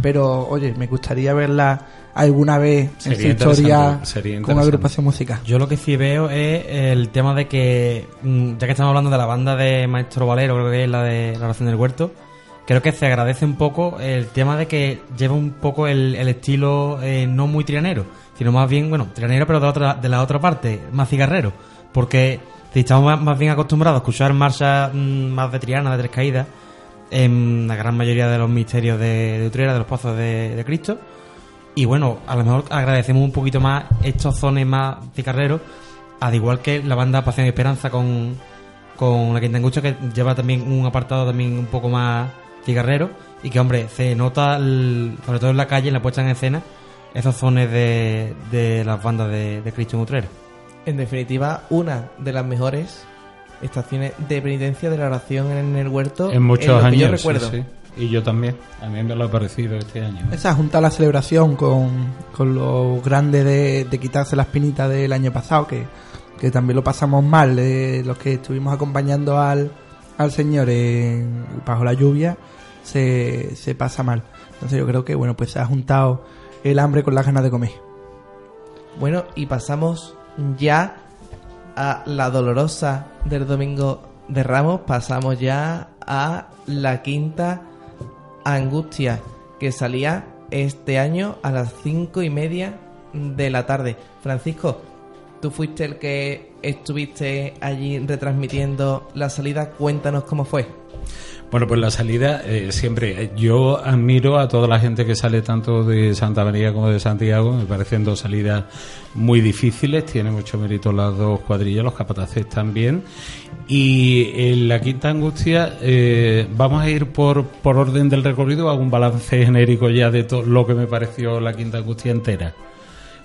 pero oye, me gustaría verla alguna vez en su historia con interesante. agrupación musical. Yo lo que sí veo es el tema de que, mm, ya que estamos hablando de la banda de Maestro Valero, creo que es la de la oración del huerto, creo que se agradece un poco el tema de que lleva un poco el, el estilo eh, no muy trianero, sino más bien, bueno, trianero pero de, otra, de la otra parte, más cigarrero, porque si estamos más, más bien acostumbrados a escuchar marchas mm, más de triana, de tres caídas, en la gran mayoría de los misterios de, de Utrera, de los pozos de, de Cristo, y bueno, a lo mejor agradecemos un poquito más estos zones más cigarreros, al igual que la banda Pasión y Esperanza con, con la Quinta Angustia, que lleva también un apartado también un poco más cigarrero, y que, hombre, se nota, sobre todo en la calle, en la puesta en escena, esos zones de, de las bandas de, de Cristo en Utrera. En definitiva, una de las mejores estaciones de penitencia de la oración en el huerto En muchos lo que años. yo sí, recuerdo. sí. Y yo también. A mí me lo ha parecido este año. ¿eh? Esa junta la celebración con, con lo grande de, de quitarse las pinitas del año pasado, que, que también lo pasamos mal, eh, los que estuvimos acompañando al, al Señor en- bajo la lluvia, se, se pasa mal. Entonces yo creo que bueno pues se ha juntado el hambre con las ganas de comer. Bueno, y pasamos ya a la dolorosa del domingo de Ramos. Pasamos ya a la quinta angustia que salía este año a las cinco y media de la tarde. Francisco, tú fuiste el que estuviste allí retransmitiendo la salida. Cuéntanos cómo fue. Bueno, pues la salida, eh, siempre, eh, yo admiro a toda la gente que sale tanto de Santa María como de Santiago, me parecen dos salidas muy difíciles, tiene mucho mérito las dos cuadrillas, los capataces también. Y en la Quinta Angustia eh, vamos a ir por, por orden del recorrido, hago un balance genérico ya de todo lo que me pareció la Quinta Angustia entera.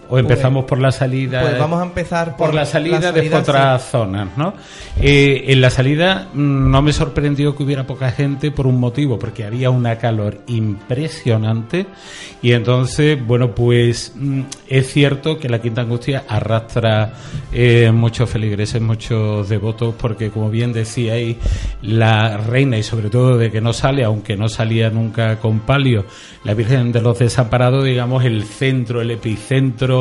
O empezamos por la salida. Pues vamos a empezar por, la salida, la después otras zonas, ¿no? Eh, en la salida mm, no me sorprendió que hubiera poca gente por un motivo, porque había una calor impresionante y entonces, bueno, pues mm, es cierto que la Quinta Angustia arrastra eh, muchos feligreses, muchos devotos, porque como bien decíais, la reina y sobre todo de que no sale, aunque no salía nunca con palio, la Virgen de los Desamparados, digamos, el centro, el epicentro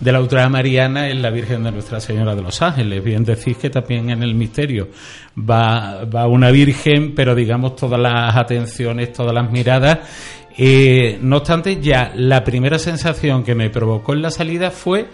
de la ultramariana es la Virgen de Nuestra Señora de los Ángeles. Bien decís que también en el misterio va, va una Virgen, pero digamos todas las atenciones, todas las miradas. Eh, no obstante, ya la primera sensación que me provocó en la salida fue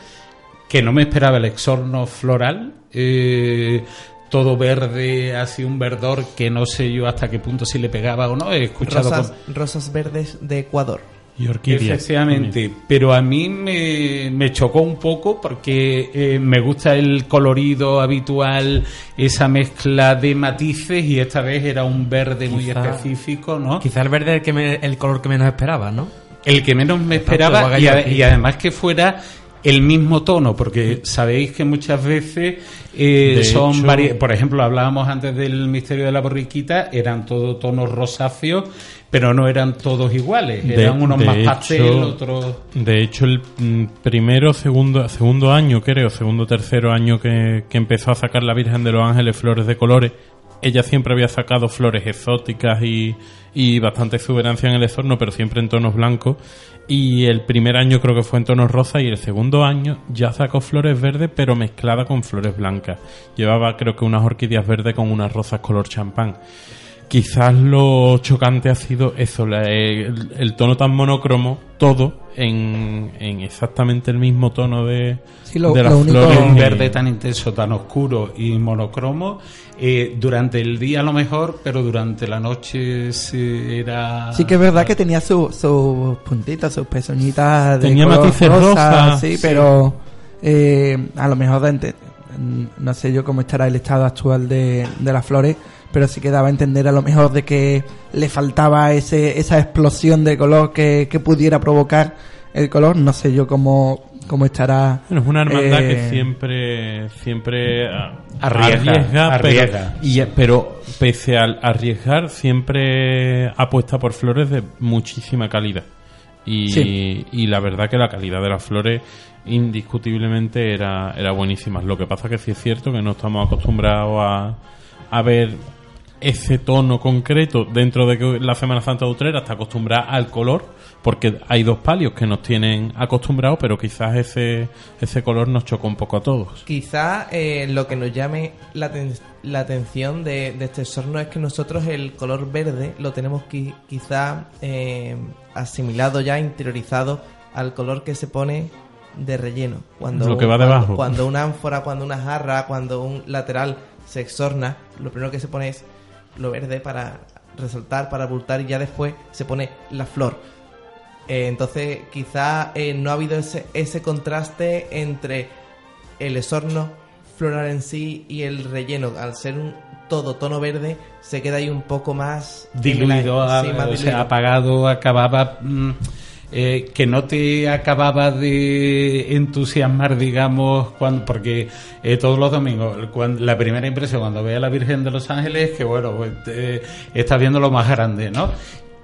que no me esperaba el exorno floral. eh, todo verde, así un verdor que no sé yo hasta qué punto si le pegaba o no. He escuchado Rosas, con- rosas verdes de Ecuador. Y orquídeas. Efectivamente, pero a mí me, me chocó un poco porque eh, me gusta el colorido habitual, esa mezcla de matices y esta vez era un verde muy específico, ¿no? Quizá el verde es el, que me- el color que menos esperaba, ¿no? El que menos me esperaba a- y además que fuera el mismo tono, porque sabéis que muchas veces eh, son hecho- vari- por ejemplo, hablábamos antes del misterio de la borriquita, eran todos tonos rosáceos, pero no eran todos iguales, De- eran unos de más hecho- pastel, otros... De hecho, el mm, primero, segundo, segundo año, creo, segundo, tercero año que, que empezó a sacar la Virgen de los Ángeles flores de colores, ella siempre había sacado flores exóticas y, y bastante exuberancia en el exorno, pero siempre en tonos blancos. Y el primer año creo que fue en tonos rosa y el segundo año ya sacó flores verdes, pero mezclada con flores blancas. Llevaba creo que unas orquídeas verdes con unas rosas color champán. Quizás lo chocante ha sido eso, el, el tono tan monocromo, todo en, en exactamente el mismo tono de, Sí, lo- de las lo único- flores. un verde tan intenso, tan oscuro y monocromo, eh, durante el día a lo mejor, pero durante la noche se era... Sí que es verdad que tenía su- sus puntitas, sus pezuñitas de Tenía color matices rosa, rosa, sí, sí. pero eh, a lo mejor no sé yo cómo estará el estado actual de, de las flores, pero sí que daba a entender a lo mejor de que le faltaba ese, esa explosión de color que, que pudiera provocar el color. No sé yo cómo, cómo estará. Bueno, es una hermandad eh, que siempre siempre ah, Arriesga, pero- arriesga. y- pero, pese al arriesgar siempre apuesta por flores de muchísima calidad y, Sí. y la verdad que la calidad de las flores indiscutiblemente era, era buenísima lo que pasa que sí es cierto que no estamos acostumbrados a, a ver ese tono concreto dentro de que la Semana Santa de Utrera está acostumbrada al color porque hay dos palios que nos tienen acostumbrados pero quizás ese ese color nos chocó un poco a todos Quizá eh, lo que nos llame la, la atención de, de este sorno es que nosotros el color verde lo tenemos qui- quizá eh, asimilado ya, interiorizado al color que se pone de relleno. Cuando Lo que un- va cuando- debajo. Cuando una ánfora, cuando una jarra, cuando un lateral se exorna, lo primero que se pone es lo verde para resaltar, para abultar y ya después se pone la flor. Eh, entonces, quizá eh, no ha habido ese, ese contraste entre el esorno floral en sí y el relleno. Al ser un todo tono verde, se queda ahí un poco más diluido, en la- a- sí, más o sea, diluido. apagado, acababa mm, eh, que no te acababa de entusiasmar, digamos, cuando, porque eh, todos los domingos, cuando, la primera impresión cuando ve a la Virgen de los Ángeles es que, bueno, pues, eh, estás viendo lo más grande, ¿no?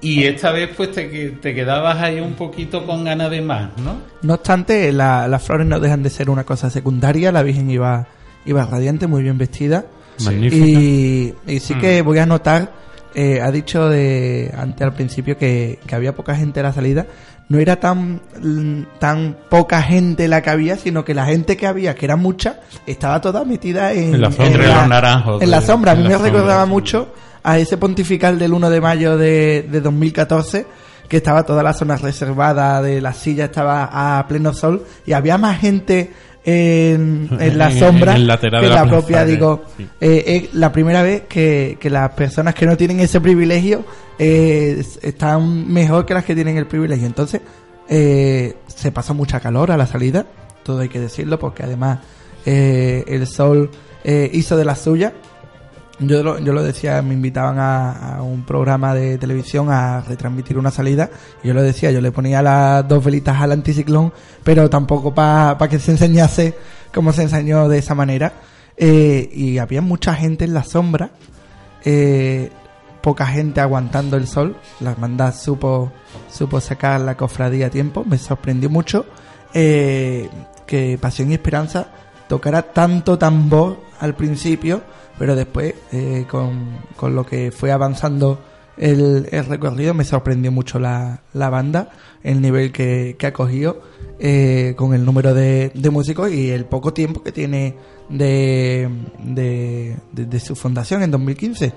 Y esta vez, pues, te, que- te quedabas ahí un poquito con ganas de más, ¿no? No obstante, la- las flores no dejan de ser una cosa secundaria. La Virgen iba, iba radiante, muy bien vestida. magnífica Y, y sí que voy a notar, eh, ha dicho de antes al principio que, que había poca gente a la salida. No era tan, tan poca gente la que había, sino que la gente que había, que era mucha, estaba toda metida en, En la sombra. Entre los naranjos. en la sombra. A mí en me la sombra, recordaba sí. mucho a ese pontifical del 1 de mayo de, de 2014, que estaba toda la zona reservada de la silla, estaba a pleno sol, y había más gente en, en la sombra en la propia, digo, sí. eh, es la primera vez que, que las personas que no tienen ese privilegio eh, están mejor que las que tienen el privilegio. Entonces, eh, se pasó mucha calor a la salida, todo hay que decirlo, porque además el sol hizo de la suya. Yo lo, yo lo decía, me invitaban a, un programa de televisión a retransmitir una salida. Y yo lo decía, yo le ponía las dos velitas al anticiclón, pero tampoco para que se enseñase como se enseñó de esa manera. Eh, y había mucha gente en la sombra, eh, poca gente aguantando el sol. La hermandad supo, supo sacar la cofradía a tiempo, me sorprendió mucho eh, que Pasión y Esperanza tocara tanto tambor al principio, pero después, eh, con, con lo que fue avanzando el, recorrido, me sorprendió mucho la, la banda, el nivel que, que ha cogido, eh, con el número de, de músicos y el poco tiempo que tiene de, de, de- de su fundación en 2015.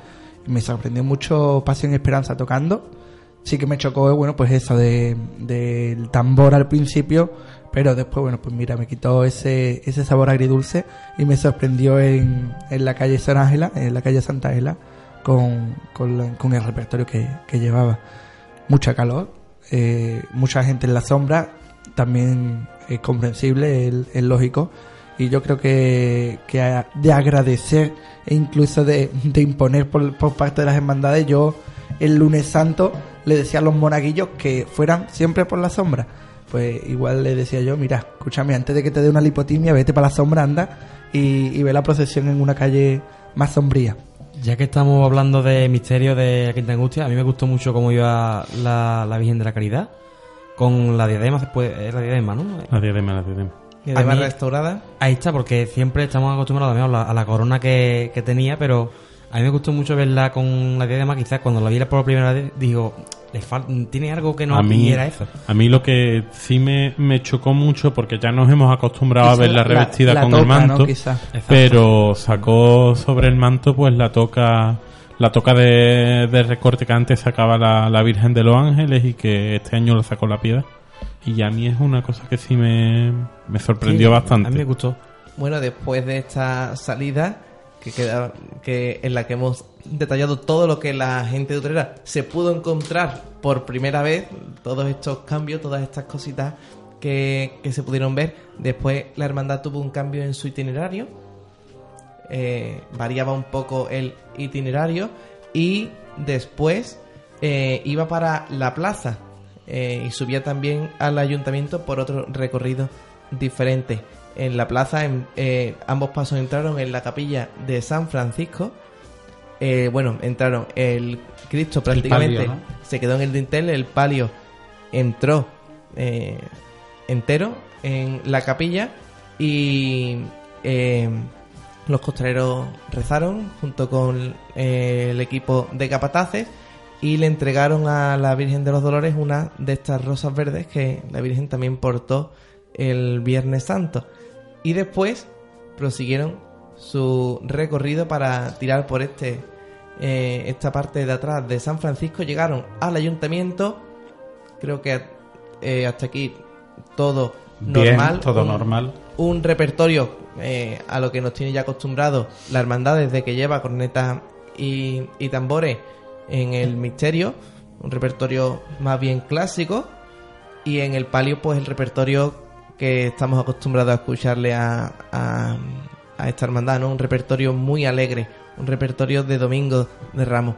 Me sorprendió mucho Pasión y Esperanza tocando. Sí que me chocó, bueno, pues eso de, del tambor al principio, pero después, bueno, pues mira, me quitó ese, ese sabor agridulce y me sorprendió en, en la calle San Ángela, en la calle Santa Ángela, con, con, el repertorio que, que llevaba. Mucha calor, eh, mucha gente en la sombra, también es comprensible, es, lógico, y yo creo que, que de agradecer e incluso de, de imponer por, por parte de las hermandades, yo el lunes santo le decía a los monaguillos que fueran siempre por la sombra, pues igual le decía yo, mira, escúchame, antes de que te dé una lipotimia, vete para la sombra, anda y, y ve la procesión en una calle más sombría. Ya que estamos hablando de misterio de la Quinta Angustia, a mí me gustó mucho cómo iba la, la Virgen de la Caridad con la diadema, después es la diadema, ¿no? La diadema, la diadema. Y A además mí- restaurada. Ahí está, porque siempre estamos acostumbrados a la, a la corona que, que tenía, pero a mí me gustó mucho verla con la diadema. Quizás cuando la vi por primera vez, digo, le tiene algo que no a mí, era eso. a mí lo que sí me, me chocó mucho, porque ya nos hemos acostumbrado a verla la- revestida la con toca, el manto, pero sacó sobre el manto pues la toca la toca de, de recorte que antes sacaba la, la Virgen de los Ángeles y que este año lo sacó la piedad. Y a mí es una cosa que sí me, me sorprendió Sí, bastante. A mí me gustó. Bueno, después de esta salida, que queda, que en la que hemos detallado todo lo que la gente de Utrera se pudo encontrar por primera vez, todos estos cambios, todas estas cositas que, que se pudieron ver. Después la hermandad tuvo un cambio en su itinerario, eh, variaba un poco el itinerario y después eh, iba para la plaza eh, y subía también al ayuntamiento por otro recorrido diferente. En la plaza en- eh, ambos pasos entraron en la capilla de San Francisco. Eh, bueno, entraron el Cristo prácticamente palio, ¿no? se quedó en el dintel, el palio entró eh, entero en la capilla y eh, los costaleros rezaron junto con el equipo de capataces y le entregaron a la Virgen de los Dolores una de estas rosas verdes que la Virgen también portó el Viernes Santo. Y después prosiguieron su recorrido para tirar por este eh, esta parte de atrás de San Francisco. Llegaron al ayuntamiento. Creo que eh, hasta aquí todo Bien, normal. todo Un- normal. un repertorio eh, a lo que nos tiene ya acostumbrado la hermandad desde que lleva cornetas y, y tambores en el misterio, un repertorio más bien clásico y en el palio pues el repertorio que estamos acostumbrados a escucharle a, a, a esta hermandad, ¿no? un repertorio muy alegre, un repertorio de domingo de Ramos.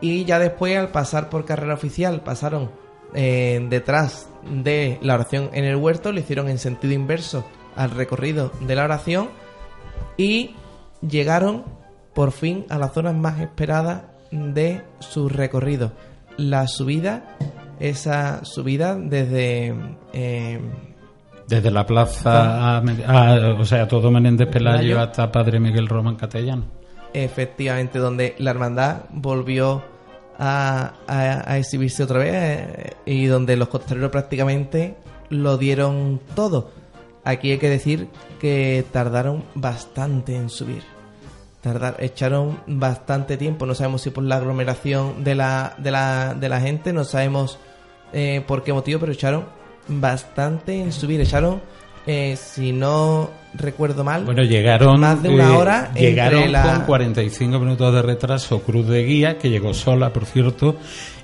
Y ya después, al pasar por carrera oficial, pasaron eh, detrás de la oración en el huerto, lo hicieron en sentido inverso al recorrido de la oración y llegaron por fin a las zonas más esperadas de su recorrido. La subida, esa subida desde... eh, Desde la plaza, a, a- o sea, todo Menéndez Pelayo hasta Padre Miguel Román Catellano. efectivamente donde la hermandad volvió a, a- a exhibirse otra vez eh, y donde los costaleros prácticamente lo dieron todo. Aquí hay que decir que tardaron bastante en subir. Tardar, echaron bastante tiempo. No sabemos si por la aglomeración de la, de la, de la gente, no sabemos eh, por qué motivo, pero echaron bastante en subir. Echaron, eh, si no recuerdo mal, Bueno, llegaron. más de una eh, hora Llegaron la- con 45 minutos de retraso. Cruz de Guía, que llegó sola, por cierto.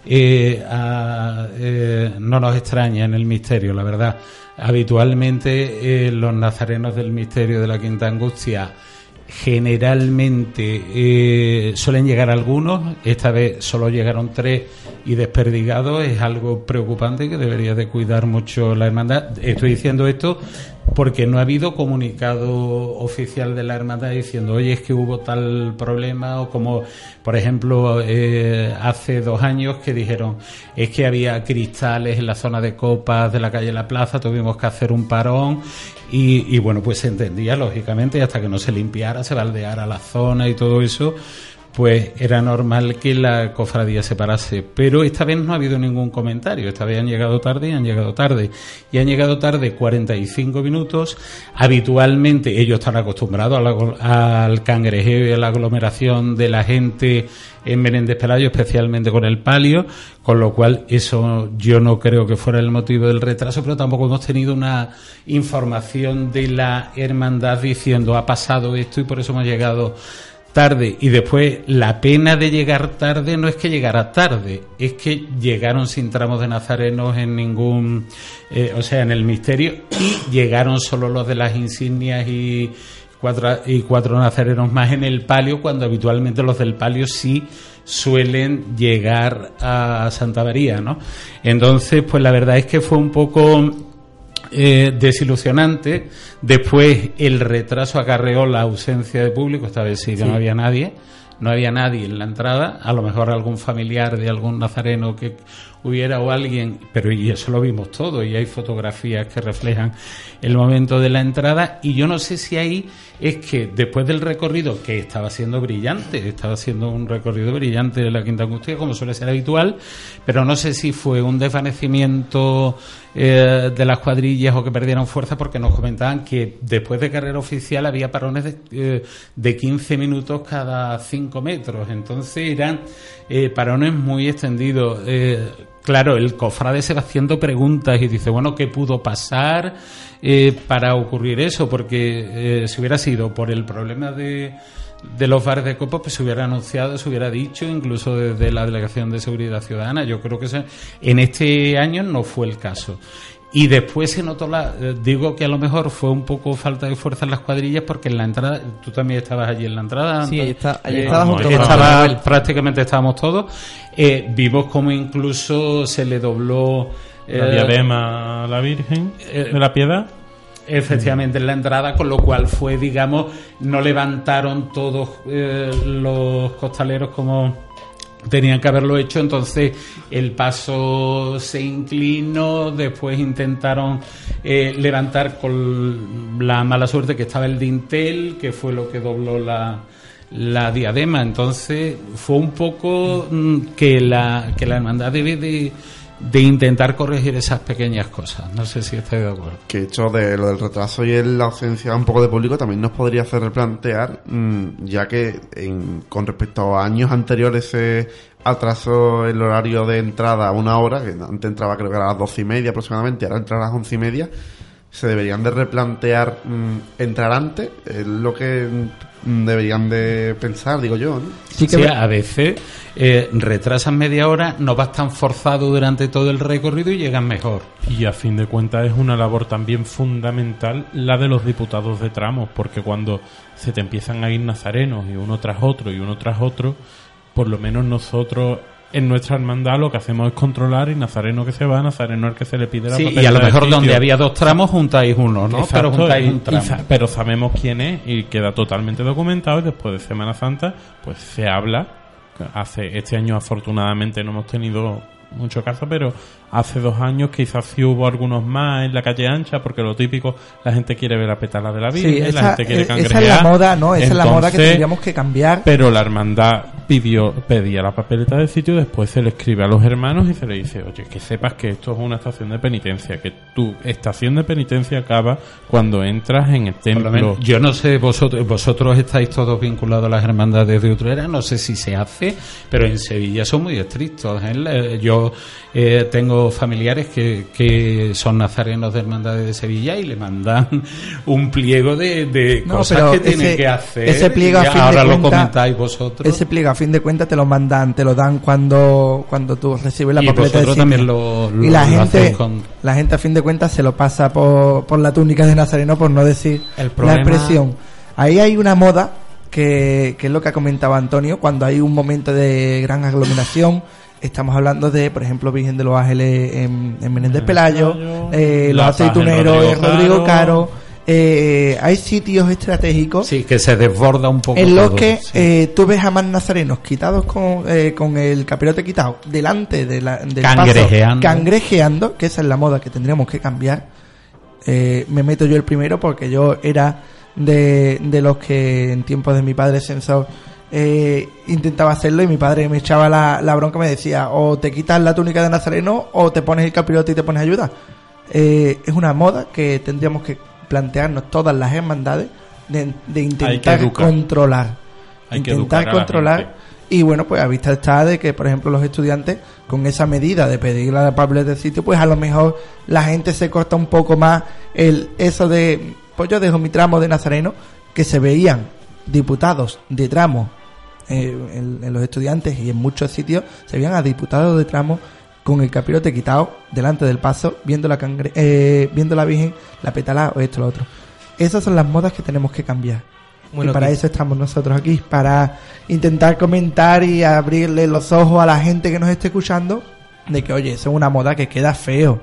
eh, a- eh, no nos extraña en el misterio, la verdad. Habitualmente los nazarenos del misterio de la Quinta Angustia generalmente eh, suelen llegar algunos, esta vez solo llegaron tres y desperdigados, es algo preocupante que debería de cuidar mucho la hermandad. Estoy diciendo esto porque no ha habido comunicado oficial de la hermandad diciendo, oye, es que hubo tal problema, o como, por ejemplo, eh, hace dos años que dijeron, es que había cristales en la zona de copas de la calle La Plaza, tuvimos que hacer un parón, y, y bueno, pues se entendía, lógicamente, y hasta que no se limpiara, se baldeara la zona y todo eso, pues era normal que la cofradía se parase. Pero esta vez no ha habido ningún comentario. Esta vez han llegado tarde y han llegado tarde. Y han llegado tarde 45 minutos. Habitualmente ellos están acostumbrados al cangrejeo y a la aglomeración de la gente en Menéndez Pelayo, especialmente con el palio, con lo cual eso yo no creo que fuera el motivo del retraso, pero tampoco hemos tenido una información de la hermandad diciendo ha pasado esto y por eso hemos llegado tarde y después la pena de llegar tarde no es que llegara tarde, es que llegaron sin tramos de nazarenos en ningún, eh, o sea, en el misterio y llegaron solo los de las insignias y cuatro, y cuatro nazarenos más en el palio cuando habitualmente los del palio sí suelen llegar a Santa María, ¿no? Entonces, pues la verdad es que fue un poco eh, desilusionante. Después el retraso acarreó la ausencia de público, esta vez sí que no había nadie. No había nadie en la entrada, a lo mejor algún familiar de algún nazareno que hubiera o alguien, pero y eso lo vimos todo y hay fotografías que reflejan el momento de la entrada y yo no sé si ahí es que después del recorrido que estaba siendo brillante, estaba siendo un recorrido brillante de la Quinta Angustia como suele ser habitual, pero no sé si fue un desvanecimiento eh, de las cuadrillas o que perdieron fuerza porque nos comentaban que después de carrera oficial había parones de, eh, de 15 minutos cada 5 metros, entonces eran eh, parones muy extendidos. Eh, claro, el cofrade se va haciendo preguntas y dice, bueno, ¿qué pudo pasar eh, para ocurrir eso? Porque si hubiera sido por el problema de, de los bares de copas, pues se hubiera anunciado, se hubiera dicho, incluso desde la Delegación de Seguridad Ciudadana. Yo creo que en este año no fue el caso. Y después se notó la. eh, digo que a lo mejor fue un poco falta de fuerza en las cuadrillas porque en la entrada. Tú también estabas allí en la entrada. Sí, allí está- allí Eh, estaba junto estaba- prácticamente estábamos todos. Eh, vimos como incluso se le dobló. La eh, diadema a la Virgen eh, de la Piedad. Efectivamente, en la entrada, con lo cual fue, digamos, no levantaron todos eh, los costaleros como tenían que haberlo hecho, entonces el paso se inclinó, después intentaron eh, levantar con la mala suerte que estaba el dintel, que fue lo que dobló la, la diadema, entonces fue un poco mm, que la, que la hermandad debe de, de intentar corregir esas pequeñas cosas, no sé si estáis de acuerdo. Que hecho de lo del retraso y la ausencia un poco de público también nos podría hacer replantear, mm, ya que en- con respecto a años anteriores se atrasó el horario de entrada a una hora, que antes entraba creo que a las doce y media aproximadamente, ahora entra a las once y media, se deberían de replantear mm, entrar antes, es lo que deberían de pensar, digo yo, ¿no? Sí que Sí, a veces eh, retrasan media hora, no vas tan forzado durante todo el recorrido y llegan mejor. Y a fin de cuentas es una labor también fundamental la de los diputados de tramos, porque cuando se te empiezan a ir nazarenos y uno tras otro y uno tras otro, por lo menos nosotros en nuestra hermandad lo que hacemos es controlar y nazareno que se va, nazareno al que se le pide la Sí, y a lo mejor donde había dos tramos juntáis uno, ¿no? Exacto, Pero juntáis y- un tramo. pero sabemos quién es y queda totalmente documentado y después de Semana Santa pues se habla hace este año afortunadamente no hemos tenido mucho caso pero hace dos años quizás sí hubo algunos más en la calle ancha porque lo típico la gente quiere ver a petala de la Virgen Sí, la gente quiere eh, esa es cangrejear. la moda, ¿no? Esa es la moda que tendríamos que cambiar. pero la hermandad pidió, pedía la papeleta del sitio, después se le escribe a los hermanos y se le dice, oye, que sepas que esto es una estación de penitencia, que tu estación de penitencia acaba cuando entras en el templo. menos, yo no sé, vosotros, vosotros estáis todos vinculados a las hermandades de Utrera, no sé si se hace, pero en Sevilla son muy estrictos. ¿eh? La- Yo eh, tengo familiares que, que son nazarenos de hermandades de Sevilla y le mandan un pliego de, de No, cosas que tienen que hacer. ese pliego, a fin de ahora lo cuenta- comentáis vosotros. Ese pliego a fin de cuentas te lo mandan, te lo dan cuando, cuando tú recibes la Y papeleta sitio. también lo- lo- y la lo gente, con- la gente a fin de cuentas se lo pasa por, por la túnica de Nazareno por no decir El la expresión. Ahí hay una moda que, que es lo que ha comentado Antonio, cuando hay un momento de gran aglomeración, estamos hablando de, por ejemplo, Virgen de los Ángeles en, en Menéndez Pelayo, eh, los aceituneros Rodrigo en Rodrigo Caro. Caro, eh, hay sitios estratégicos Sí, que se desborda un poco. en los que sí. eh, tú ves a más nazarenos quitados con, eh, con el capirote quitado delante de la, del Cangrejeando. paso, cangrejeando, que esa es la moda que tendríamos que cambiar. Eh, me meto yo el primero porque yo era de, de los que en tiempos de mi padre censor eh, intentaba hacerlo y mi padre me echaba la, la bronca y me decía o te quitas la túnica de nazareno o te pones el capirote y te pones ayuda. Eh, es una moda que tendríamos que plantearnos todas las hermandades de, de intentar controlar. Hay intentar controlar. Y bueno, pues a vista está de que, por ejemplo, los estudiantes, con esa medida de pedir la papeleta del sitio, pues a lo mejor la gente se corta un poco más el eso de, pues yo dejo mi tramo de Nazareno, que se veían diputados de tramo eh, en, en los estudiantes y en muchos sitios, se veían a diputados de tramo con el capirote quitado delante del paso, viendo la, cangre eh, viendo la Virgen, la petala o esto o lo otro. Esas son las modas que tenemos que cambiar. Bueno, y para que- eso estamos nosotros aquí, para intentar comentar y abrirle los ojos a la gente que nos esté escuchando de que, oye, eso es una moda que queda feo.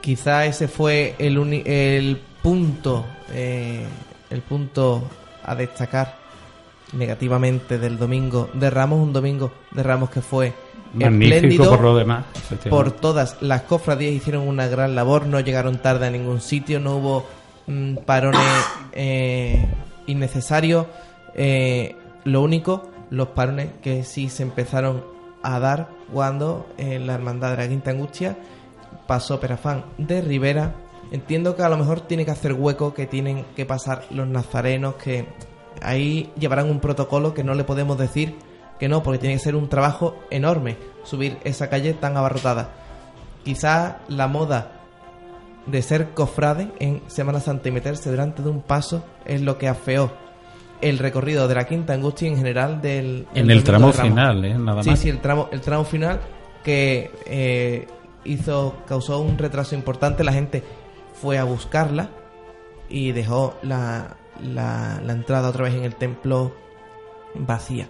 Quizá ese fue el, uni- el punto eh, el punto a destacar negativamente del domingo de Ramos, un domingo de Ramos que fue Magnífico espléndido por lo demás. por todas las cofradías hicieron una gran labor, no llegaron tarde a ningún sitio, no hubo mm, parones eh, innecesarios. Eh, lo único, los parones que sí se empezaron a dar cuando en la Hermandad de la Quinta Angustia pasó Perafán de Rivera. Entiendo que a lo mejor tiene que hacer hueco, que tienen que pasar los nazarenos, que ahí llevarán un protocolo que no le podemos decir que no, porque tiene que ser un trabajo enorme subir esa calle tan abarrotada. Quizá la moda de ser cofrade en Semana Santa y meterse delante de un paso es lo que afeó el recorrido de la Quinta Angustia en general del... En el tramo final, ¿eh? Nada Sí, más. sí, el tramo, el tramo final que eh, hizo, causó un retraso importante. La gente fue a buscarla y dejó la, la, la entrada otra vez en el templo vacía.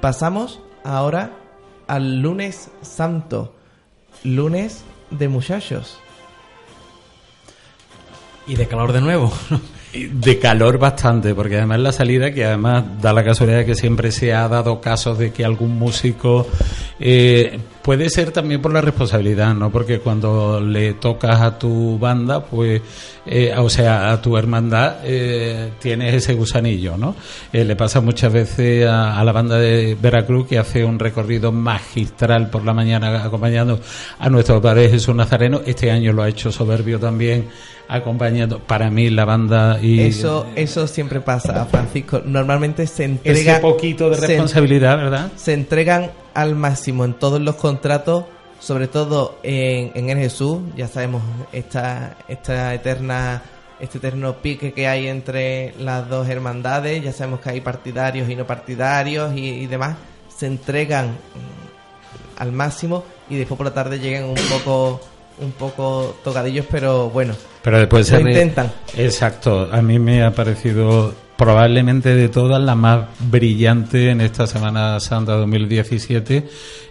Pasamos ahora al lunes santo, lunes de muchachos. Y de calor de nuevo. De calor bastante, porque además la salida, que además da la casualidad de que siempre se ha dado casos de que algún músico eh, puede ser también por la responsabilidad, ¿no? Porque cuando le tocas a tu banda, pues, eh, o sea, a tu hermandad, eh, tienes ese gusanillo, ¿no? Eh, le pasa muchas veces a, a la banda de Veracruz que hace un recorrido magistral por la mañana acompañando a nuestro Padre Jesús Nazareno. Este año lo ha hecho soberbio también acompañando para mí la banda y Eso, eso siempre pasa, Francisco. Normalmente se entrega... ese poquito de se- responsabilidad, ¿verdad? se entregan al máximo en todos los contratos, sobre todo en, en el Jesús. Ya sabemos esta, esta eterna, este eterno pique que hay entre las dos hermandades. Ya sabemos que hay partidarios y no partidarios y, y demás. Se entregan al máximo y después por la tarde llegan un poco, un poco tocadillos, pero bueno, Pero después lo intentan. Exacto, a mí me ha parecido probablemente de todas la más brillante en esta Semana Santa 2017,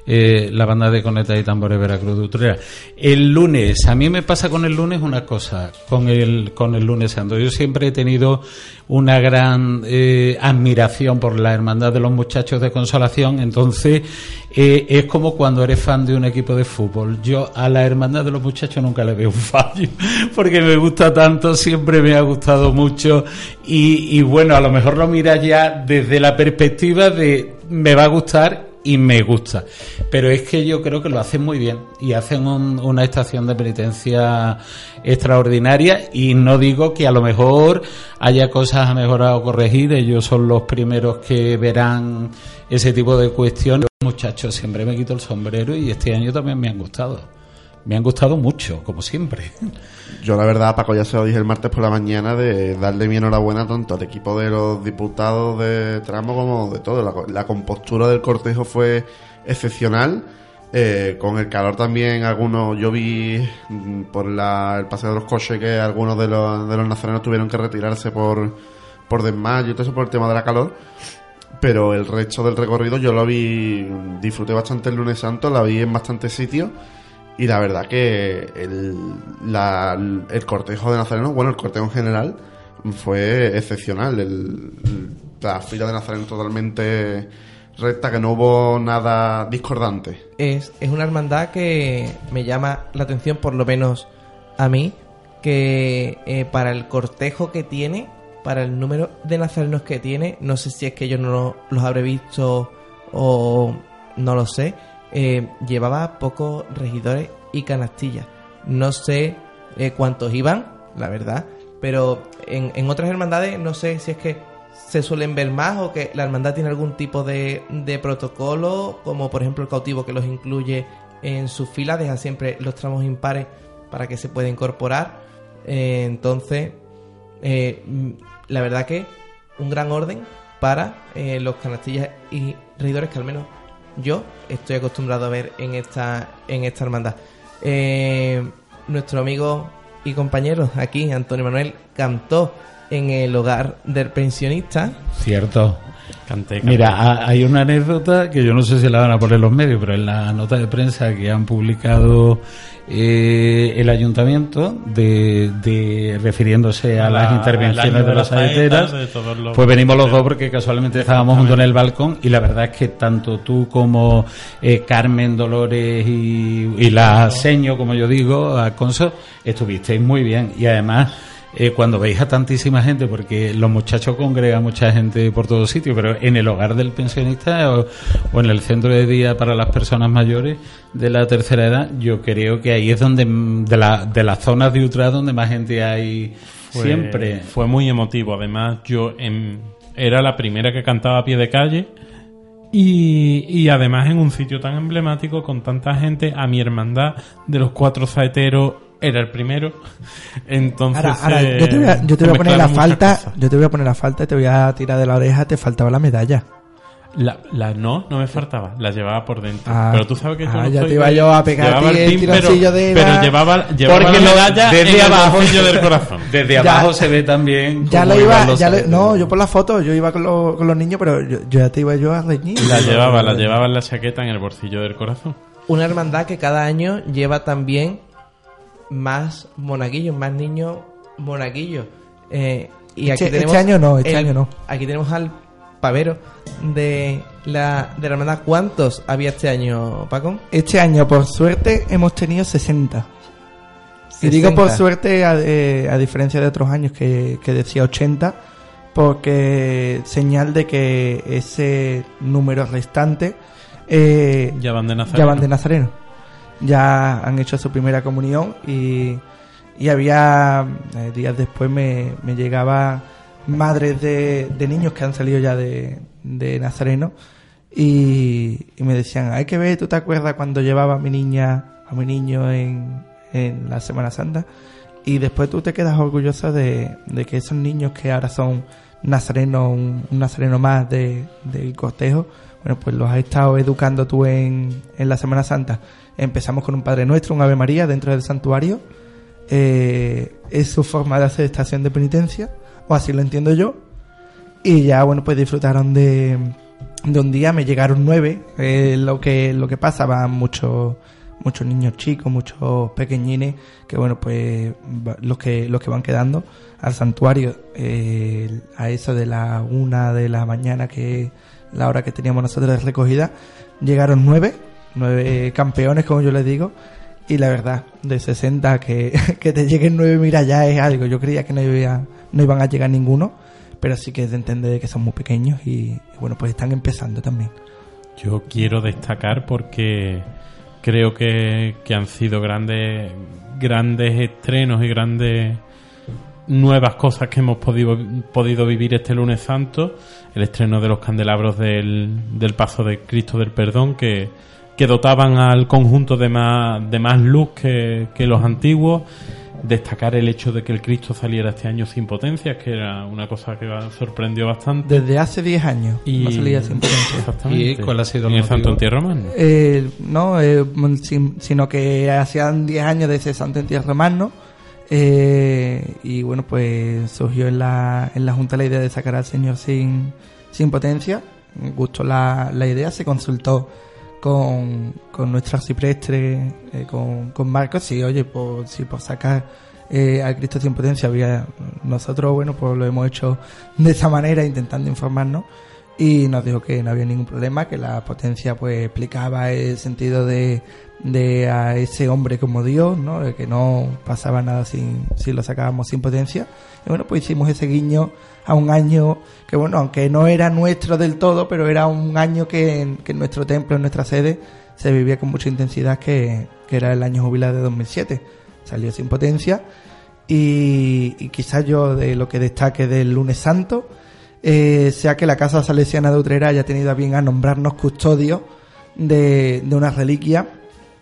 eh, la banda de Coneta y Tambores Veracruz de Utrera. El lunes, a mí me pasa con el lunes una cosa, con el, con el lunes santo. Yo siempre he tenido una gran eh, admiración por la hermandad de los muchachos de consolación, entonces eh, es como cuando eres fan de un equipo de fútbol. Yo a la hermandad de los muchachos nunca le veo un fallo, porque me gusta tanto, siempre me ha gustado mucho y, y bueno, a lo mejor lo mira ya desde la perspectiva de me va a gustar y me gusta. Pero es que yo creo que lo hacen muy bien y hacen un- una estación de penitencia extraordinaria y no digo que a lo mejor haya cosas a mejorar o corregir, ellos son los primeros que verán ese tipo de cuestiones. Muchachos, siempre me quito el sombrero y este año también me han gustado. Me han gustado mucho, como siempre. Yo la verdad, Paco, ya se lo dije el martes por la mañana de darle mi enhorabuena tanto al equipo de los diputados de tramo como de todo. La, co- la compostura del cortejo fue excepcional. Eh, con el calor también, algunos, yo vi mm, por la- el paseo de los coches que algunos de los, de los nazarenos tuvieron que retirarse por, por desmayo y todo eso por el tema de la calor. Pero el resto del recorrido yo lo vi, disfruté bastante el lunes santo, la vi en bastantes sitios. Y la verdad que el, el cortejo de Nazareno, bueno, el cortejo en general, fue excepcional. La fila de Nazareno totalmente recta, que no hubo nada discordante. es, es una hermandad que me llama la atención, por lo menos a mí, que eh, para el cortejo que tiene, para el número de nazarenos que tiene, no sé si es que yo no lo- los habré visto o no lo sé, eh, llevaba pocos regidores y canastillas. No sé eh, cuántos iban, la verdad, pero en, en otras hermandades no sé si es que se suelen ver más o que la hermandad tiene algún tipo de, de protocolo, como por ejemplo el cautivo que los incluye en su fila, deja siempre los tramos impares para que se pueda incorporar. Eh, entonces, la verdad que un gran orden para los canastillas y regidores que al menos yo estoy acostumbrado a ver en esta, en esta hermandad. Eh, nuestro amigo y compañero aquí, Antonio Manuel, cantó en el hogar del pensionista. Cierto. Canté, canté. Mira, ha- hay una anécdota que yo no sé si la van a poner los medios, pero en la nota de prensa que han publicado eh, el ayuntamiento de, de refiriéndose a La- las intervenciones de las las saetas, saeteras, de todos los- pues venimos los dos porque casualmente estábamos juntos en el balcón y la verdad es que tanto tú como eh, Carmen Dolores y, y la seño, como yo digo, Alconso, estuvisteis muy bien. Y además eh, cuando veis a tantísima gente, porque los muchachos congregan mucha gente por todos sitios, pero en el hogar del pensionista o, o en el centro de día para las personas mayores de la tercera edad, yo creo que ahí es donde, de, la, de las zonas de ultra donde más gente hay Fue- siempre. Fue muy emotivo. Además, yo en- era la primera que cantaba a pie de calle. Y, y además en un sitio tan emblemático con tanta gente, a mi hermandad de los cuatro saeteros era el primero. Entonces, Ahora, ahora, eh, yo te voy a, yo te se voy a poner la falta, cosas. yo te voy a poner la falta y te voy a tirar de la oreja, te faltaba la medalla. La, la- no, no me faltaba, la llevaba por dentro. Ah. pero tú sabes que yo Ah, no ya soy te iba de- yo a pegar a ti el pin, pero, tironcillo de pero la- llevaba, llevaba Porque la lo- medalla desde en el abajo- bolsillo del corazón. Desde Ya- abajo se ve también. Ya lo iban iba, ya le- no, yo por la foto, yo iba con, los- con los niños, pero yo, yo ya te iba yo a reñir. La llevaba, la llevaba en la chaqueta en el bolsillo del corazón. Una hermandad que cada año lleva también más monaguillos, más niños monaguillos. Eh, y aquí Este- tenemos este año no, este el- año no. Aquí tenemos al pavero de la, de la hermandad. ¿Cuántos había este año, Paco? Este año, por suerte, hemos tenido 60. Y digo por 60. suerte, a, eh, a diferencia de otros años que, que decía 80, porque señal de que ese número restante eh, Ya van de Nazareno. ya van de Nazareno. Ya han hecho su primera comunión y, y había, eh, días después me, me llegaba madres de, de niños que han salido ya de, de Nazareno y, me decían, hay que ver, ¿tú te acuerdas cuando llevaba a mi niña, a mi niño en, en la Semana Santa? Y después tú te quedas orgulloso de, de que esos niños que ahora son nazarenos, un, un nazareno más de, del cortejo, bueno, pues los has estado educando tú en, en la Semana Santa. Empezamos con un Padre Nuestro, un Ave María dentro del santuario. Eh, es su forma de hacer estación de penitencia, o así lo entiendo yo. Y ya, bueno, pues disfrutaron de, de un día, me llegaron nueve. Eh, lo que lo que pasa, van muchos muchos niños chicos, muchos pequeñines, que bueno, pues los que los que van quedando al santuario eh, a eso de la una de la mañana, que es la hora que teníamos nosotros de recogida, llegaron nueve, nueve campeones, como yo les digo. Y la verdad, de 60 que, que te lleguen nueve, mira, ya es algo. Yo creía que no, iba, no iban a llegar ninguno, pero sí que es de entender que son muy pequeños y, y bueno, pues están empezando también. Yo quiero destacar porque creo que, que han sido grandes grandes estrenos y grandes nuevas cosas que hemos podido, podido vivir este lunes santo. El estreno de los candelabros del, del Paso de Cristo del Perdón que, que dotaban al conjunto de más, de más luz que, que los antiguos. Destacar el hecho de que el Cristo saliera este año sin potencias, que era una cosa que sorprendió bastante. Desde hace 10 años Y- no salía sin potencia. Exactamente. ¿Y cuál ha sido el en el? Santo Entierro Romano. Eh, no, eh, sin- sino que hacían 10 años de ese Santo Entierro Magno. eh, y bueno, pues surgió en la, en la Junta la idea de sacar al Señor sin, sin potencia. Gustó la, la idea, se consultó con, con nuestro arciprestre, eh, con, con Marcos, sí, oye, por, sí, por sacar eh, al Cristo sin potencia había nosotros, bueno, pues lo hemos hecho de esa manera, intentando informarnos y nos dijo que no había ningún problema, que la potencia pues explicaba el sentido de, de a ese hombre como Dios, ¿no? Que no pasaba nada sin, si lo sacábamos sin potencia. Y bueno, pues hicimos ese guiño a un año que bueno, aunque no era nuestro del todo, pero era un año que en, que en nuestro templo, en nuestra sede, se vivía con mucha intensidad que, que era el año jubilado de 2007. Salió sin potencia y, quizás yo de lo que destaque del lunes santo eh, sea que la Casa Salesiana de Utrera haya tenido a bien a nombrarnos custodios de, de una reliquia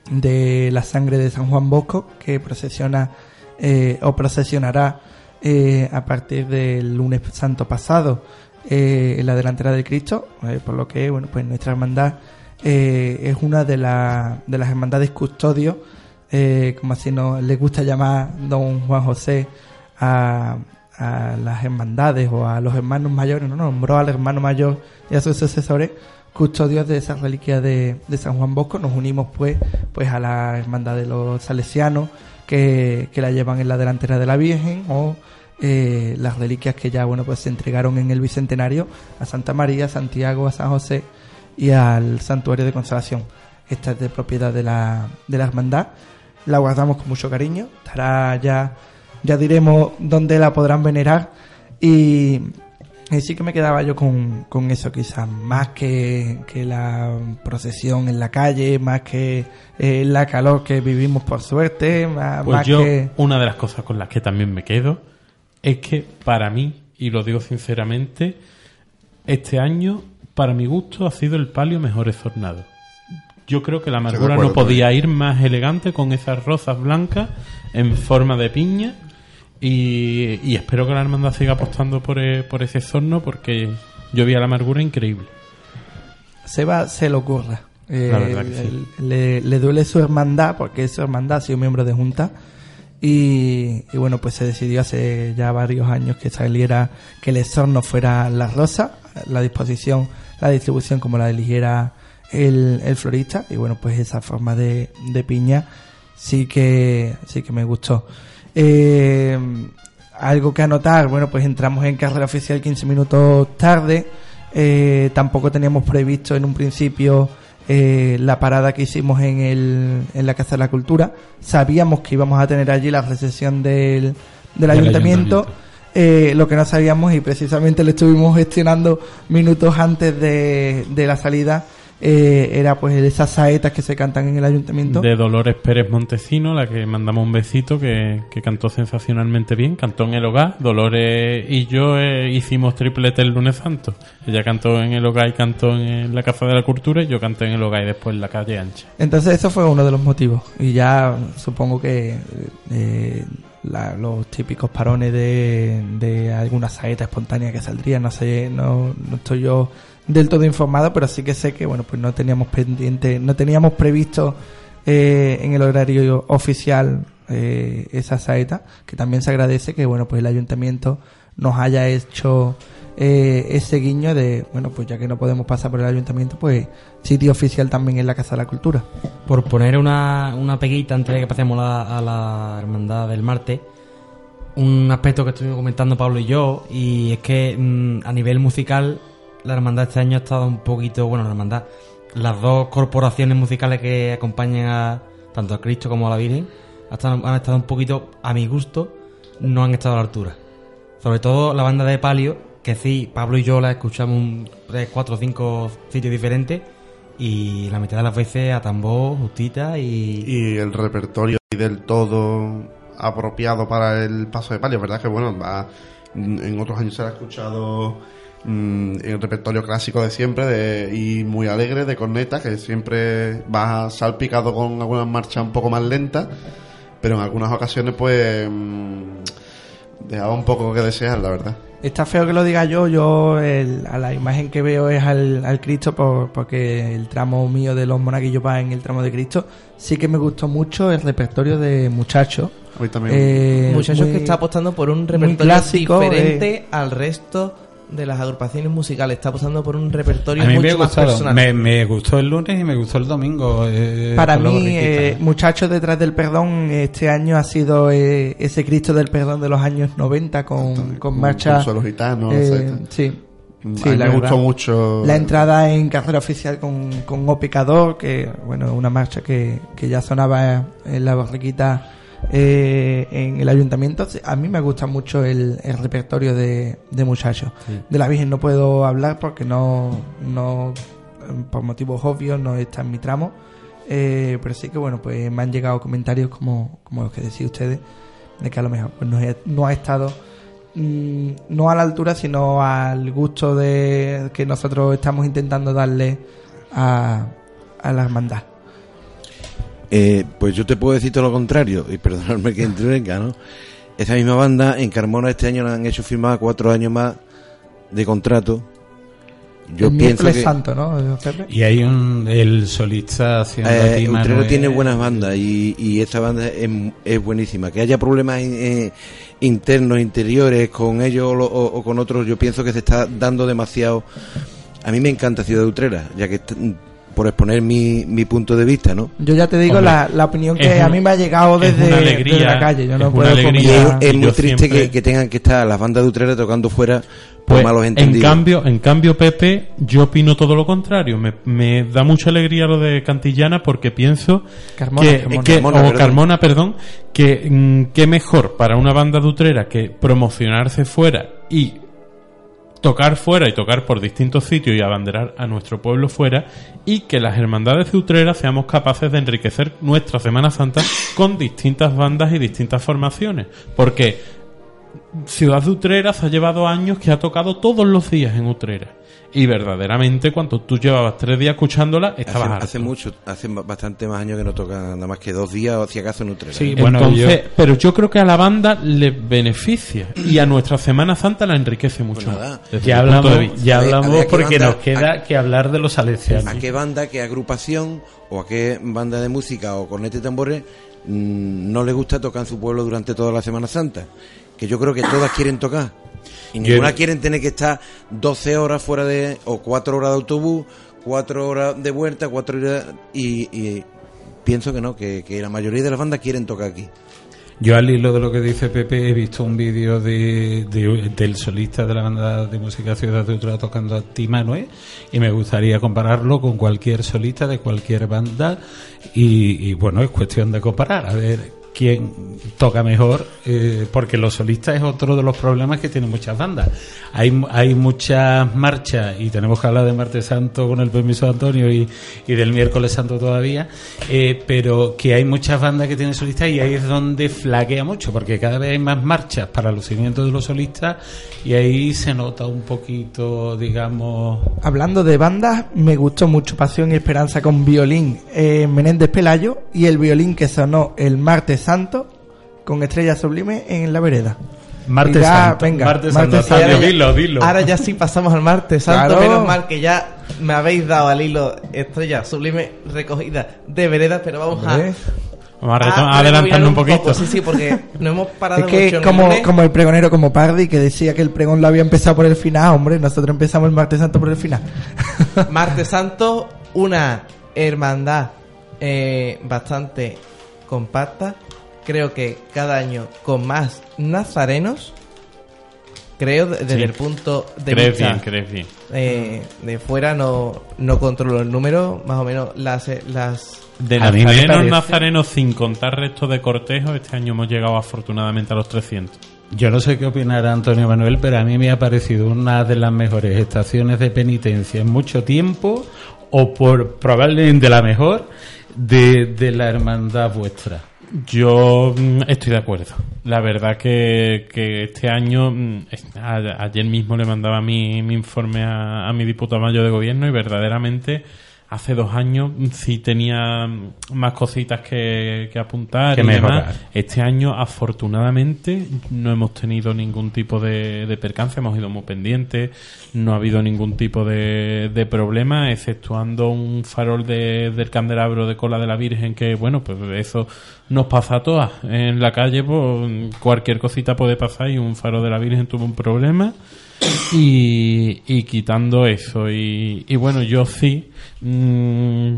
de la sangre de San Juan Bosco que procesiona eh, o procesionará eh, a partir del lunes santo pasado eh, en la delantera de Cristo, eh, por lo que bueno pues nuestra hermandad es una de, la- de las hermandades custodios, como así nos le gusta llamar don Juan José a, las hermandades o a los hermanos mayores, no nombró al hermano mayor y a sus sucesores custodios de esas reliquias de, de San Juan Bosco. Nos unimos pues, pues a la hermandad de los salesianos que, la llevan en la delantera de la Virgen o eh, las reliquias que ya bueno pues se entregaron en el bicentenario a Santa María, a Santiago, a San José y al santuario de consolación. Esta es de propiedad de la, de la hermandad. La guardamos con mucho cariño. Estará ya, ya diremos dónde la podrán venerar. Y, y sí que me quedaba yo con, con eso, quizás, más que, que la procesión en la calle, más que eh, la calor que vivimos por suerte, más, Pues más yo, que... una de las cosas con las que también me quedo es que para mí, y lo digo sinceramente, este año, para mi gusto, ha sido el palio mejor estornado. Yo creo que la amargura acuerdo no podía ir más elegante con esas rosas blancas en forma de piña. Y, y espero que la hermandad siga apostando por, e- por ese sorno porque yo vi a la amargura increíble. Seba se lo ocurra. Eh, La verdad que sí. le, le duele su hermandad, porque su hermandad ha sido miembro de Junta. Y, y bueno, pues se decidió hace ya varios años que saliera, que el exorno fuera la rosa, la disposición, la distribución como la eligiera el, el florista. Y bueno, pues esa forma de, de piña sí que, sí que me gustó. Eh, algo que anotar, bueno, pues entramos en carrera oficial 15 minutos tarde. Eh, tampoco teníamos previsto en un principio eh, la parada que hicimos en, el, en la Casa de la Cultura. Sabíamos que íbamos a tener allí la recesión del, del ayuntamiento. ayuntamiento. Eh, lo que no sabíamos y precisamente lo estuvimos gestionando minutos antes de, de la salida eh, era pues esas saetas que se cantan en el ayuntamiento. De Dolores Pérez Montesino, la que mandamos un besito, que, que cantó sensacionalmente bien. Cantó en el hogar. Dolores y yo eh, hicimos triplete el lunes santo. Ella cantó en el hogar y cantó en la Casa de la Cultura y yo canté en el hogar y después en la calle ancha. Entonces eso fue uno de los motivos. Y ya supongo que eh, la- los típicos parones de, de alguna saeta espontánea que saldría, no sé, no, no estoy yo del todo informado, pero sí que sé que bueno pues no teníamos pendiente, no teníamos previsto eh, en el horario oficial eh, esa saeta, que también se agradece que bueno pues el ayuntamiento nos haya hecho eh, ese guiño de bueno pues ya que no podemos pasar por el ayuntamiento pues sitio oficial también en la Casa de la Cultura. Por poner una, una peguita antes de que pasemos la- a la hermandad del martes, un aspecto que estuvimos comentando Pablo y yo, y es que mm, a nivel musical, la hermandad este año ha estado un poquito, bueno, la hermandad, las dos corporaciones musicales que acompañan a tanto a Cristo como a la Virgen, han estado, un poquito, a mi gusto, no han estado a la altura. Sobre todo la banda de Palio, que sí, Pablo y yo la escuchamos en 3, 4, 5 sitios diferentes, y la mitad de las veces a tambor, justita y... y el repertorio del todo apropiado para el paso de palio, ¿verdad? Que bueno, va, en otros años se ha escuchado mm, el repertorio clásico de siempre de, y muy alegre de corneta, que siempre va salpicado con algunas marchas un poco más lentas, pero en algunas ocasiones pues mm, dejaba un poco que desear, la verdad. Está feo que lo diga yo, yo el- a la imagen que veo es al, al Cristo por- porque el tramo mío de los monaguillos va en el tramo de Cristo. Sí que me gustó mucho el repertorio de muchachos. Eh, Muchachos muy- que está apostando por un repertorio clásico, diferente eh. al resto de las agrupaciones musicales. Está apostando por un repertorio A mí me mucho ha más personal. Me, me gustó el lunes y me gustó el domingo. eh, Para con los mí, eh. Muchachos detrás del perdón, este año ha sido eh, ese Cristo del perdón de los años 90 con, con marcha. Consuelo Gitano, eh, sí. a Sí, mí la me verdad. gustó mucho La entrada en carrera oficial con, con O Pecador, que bueno, una marcha que, que ya sonaba en la borriquita eh, en el ayuntamiento. A mí me gusta mucho el, el repertorio de, de muchachos. De la Virgen no puedo hablar porque no, no por motivos obvios no está en mi tramo. Eh, pero sí que bueno, pues me han llegado comentarios como, como los que decís ustedes, de que a lo mejor pues no, he- no ha estado mm, no a la altura, sino al gusto de que nosotros estamos intentando darle a, a la hermandad. Eh, pues yo te puedo decir todo lo contrario, y perdonadme que entrevenga, ¿no? Esa misma banda en Carmona este año la han hecho firmar cuatro años más de contrato Yo el pienso que santo, ¿no? Y hay un, el solista haciendo eh, tiene buenas bandas y, y esta banda es, es buenísima. Que haya problemas eh, internos, interiores con ellos o, lo- o- o con otros, yo pienso que se está dando demasiado. A mí me encanta Ciudad de Utrera, ya que por exponer mi, mi punto de vista, ¿no? Yo ya te digo Hombre, la, la opinión que a mí me ha llegado es desde, alegría, desde la calle. Yo es no puedo alegría. Es, es muy yo triste siempre- que, que tengan que estar las bandas de Utrera tocando fuera por Pues, malos en entendidos. cambio, en cambio, Pepe, yo opino todo lo contrario. Me, me da mucha alegría lo de Cantillana porque pienso Carmona, que, Carmona. que- Carmona, o perdón. Carmona, perdón, que mm, qué mejor para una banda de Utrera que promocionarse fuera y tocar fuera y tocar por distintos sitios y abanderar a nuestro pueblo fuera y que las hermandades de Utrera seamos capaces de enriquecer nuestra Semana Santa con distintas bandas y distintas formaciones. Porque Ciudad de Utrera se ha llevado años que ha tocado todos los días en Utrera. Y verdaderamente, cuando tú llevabas tres días escuchándola, estabas Hace, hace mucho, hace ba- bastante más años que no toca nada más que dos días o si acaso en Utrera. Sí, ¿eh? bueno, Entonces, yo- pero yo creo que a la banda le beneficia y a nuestra Semana Santa la enriquece mucho. Pues nada. desde Ya hablamos, de ya A ver, a hablamos ver, ¿a qué porque banda- nos queda que hablar de los salesianos. ¿A qué banda, qué agrupación o a qué banda de música o corneta y tambores mm, no le gusta tocar en su pueblo durante toda la Semana Santa? Que yo creo que todas quieren tocar. Y Yo- ninguna quieren tener que estar 12 horas fuera de. o 4 horas de autobús, 4 horas de vuelta, 4 horas. Y, y pienso que no, que, que la mayoría de las bandas quieren tocar aquí. Yo al hilo de lo que dice Pepe he visto un vídeo de, de- del solista de la banda de música Ciudad de Utrera tocando a Ti Manuel y me gustaría compararlo con cualquier solista de cualquier banda y, y, bueno, es cuestión de comparar, a ver quién toca mejor, eh, porque los solistas es otro de los problemas que tienen muchas bandas. Hay, hay muchas marchas y tenemos que hablar de Martes Santo con el permiso de Antonio y, y del miércoles santo todavía, eh, pero que hay muchas bandas que tienen solistas y ahí es donde flaquea mucho, porque cada vez hay más marchas para lucimiento de los solistas y ahí se nota un poquito, digamos, Hablando de bandas, me gustó mucho Pasión y Esperanza con violín eh, Menéndez Pelayo y el violín que sonó el martes santo con Estrella Sublime en la vereda. Martes ya, Santo. venga, Martes Martes Santo, Santo. Antonio, dilo, dilo. Ahora ya sí pasamos al martes santo, Claro. menos mal que ya me habéis dado al hilo estrella sublime recogida de vereda, pero vamos a, Hombre. Vamos a, retom- a a adelantarnos un poquito. poco, Sí, sí, porque no hemos parado Es que mucho el como el pregonero como Pardi que decía que el pregón lo había empezado por el final, hombre, nosotros empezamos el martes santo por el final. Martes Santo, una hermandad eh, bastante compacta. Creo que cada año con más nazarenos. Creo de- desde Sí. el punto de Crees vista bien, crees bien. eh, de fuera no, no controlo el número, más o menos las las De mí me nazarenos, nazarenos, sin contar restos de cortejo, este año hemos llegado afortunadamente a los 300. Yo no sé qué opinará Antonio Manuel, pero a mí me ha parecido una de las mejores estaciones de penitencia en mucho tiempo, o por probablemente la mejor, de, de la hermandad vuestra. Yo mm, estoy de acuerdo. La verdad que, que este año, mm, ayer mismo le mandaba mi, mi informe a mi diputado mayor de gobierno y verdaderamente hace dos años sí tenía más cositas que, que apuntar Que y demás. Este año afortunadamente no hemos tenido ningún tipo de, de percance, hemos ido muy pendientes, no ha habido ningún tipo de, de problema, exceptuando un farol de- del candelabro de cola de la Virgen que, bueno, pues eso nos pasa a todas. En la calle, pues cualquier cosita puede pasar y un faro de la Virgen tuvo un problema. Y, y quitando eso, y, y bueno, yo sí, mm,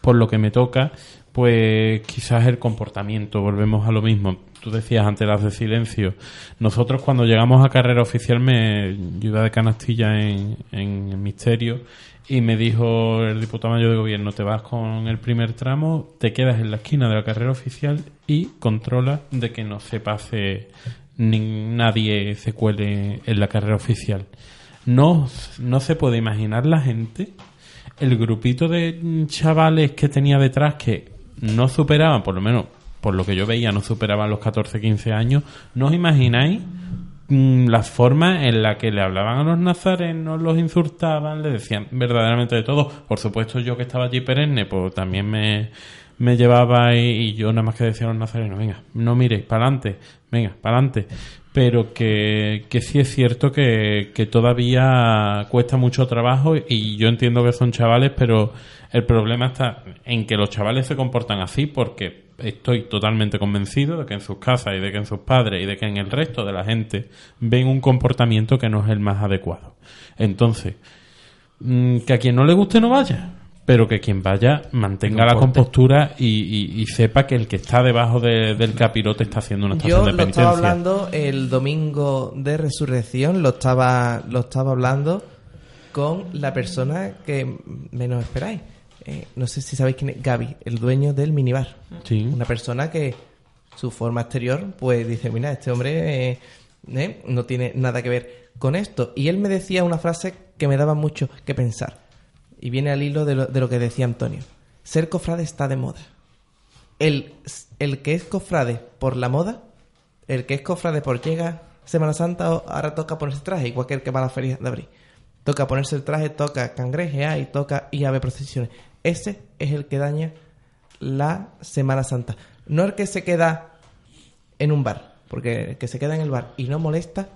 por lo que me toca, pues quizás el comportamiento, volvemos a lo mismo. Tú decías ante las de silencio. Nosotros cuando llegamos a carrera oficial, me yo de canastilla en, en misterio y me dijo el diputado mayor de gobierno, te vas con el primer tramo, te quedas en la esquina de la carrera oficial y controla de que no se pase ni nadie se cuele en la carrera oficial. No, no se puede imaginar la gente, el grupito de chavales que tenía detrás que no superaban, por lo menos por lo que yo veía, no superaban los 14, 15 años. ¿No os imagináis mm, la forma en la que le hablaban a los nazarenos, los insultaban, le decían verdaderamente de todo? Por supuesto, yo que estaba allí perenne, pues también me, me llevaba y, yo nada más que decía a los nazarenos, venga, no miréis, para adelante, venga, para adelante. Pero que, que sí es cierto que, que todavía cuesta mucho trabajo y yo entiendo que son chavales, pero el problema está en que los chavales se comportan así porque estoy totalmente convencido de que en sus casas y de que en sus padres y de que en el resto de la gente ven un comportamiento que no es el más adecuado. Entonces, mm, que a quien no le guste no vaya, pero que quien vaya mantenga la compostura y, y- y sepa que el que está debajo de- del capirote está haciendo una estación Yo de lo penitencia. estaba hablando el domingo de resurrección, lo estaba, lo estaba hablando con la persona que menos esperáis. Eh, no sé si sabéis quién es Gaby, el dueño del minibar. Sí. Una persona que su forma exterior, pues dice, mira, este hombre eh, eh, no tiene nada que ver con esto. Y él me decía una frase que me daba mucho que pensar. Y viene al hilo de lo, de lo que decía Antonio. Ser cofrade está de moda. El, el que es cofrade por la moda, el que es cofrade por llega Semana Santa, ahora toca ponerse traje, igual que el que va a la feria de abril. Toca ponerse el traje, toca cangrejear y toca ir a procesiones. Ese es el que daña la Semana Santa. No el que se queda en un bar, porque el que se queda en el bar y no molesta,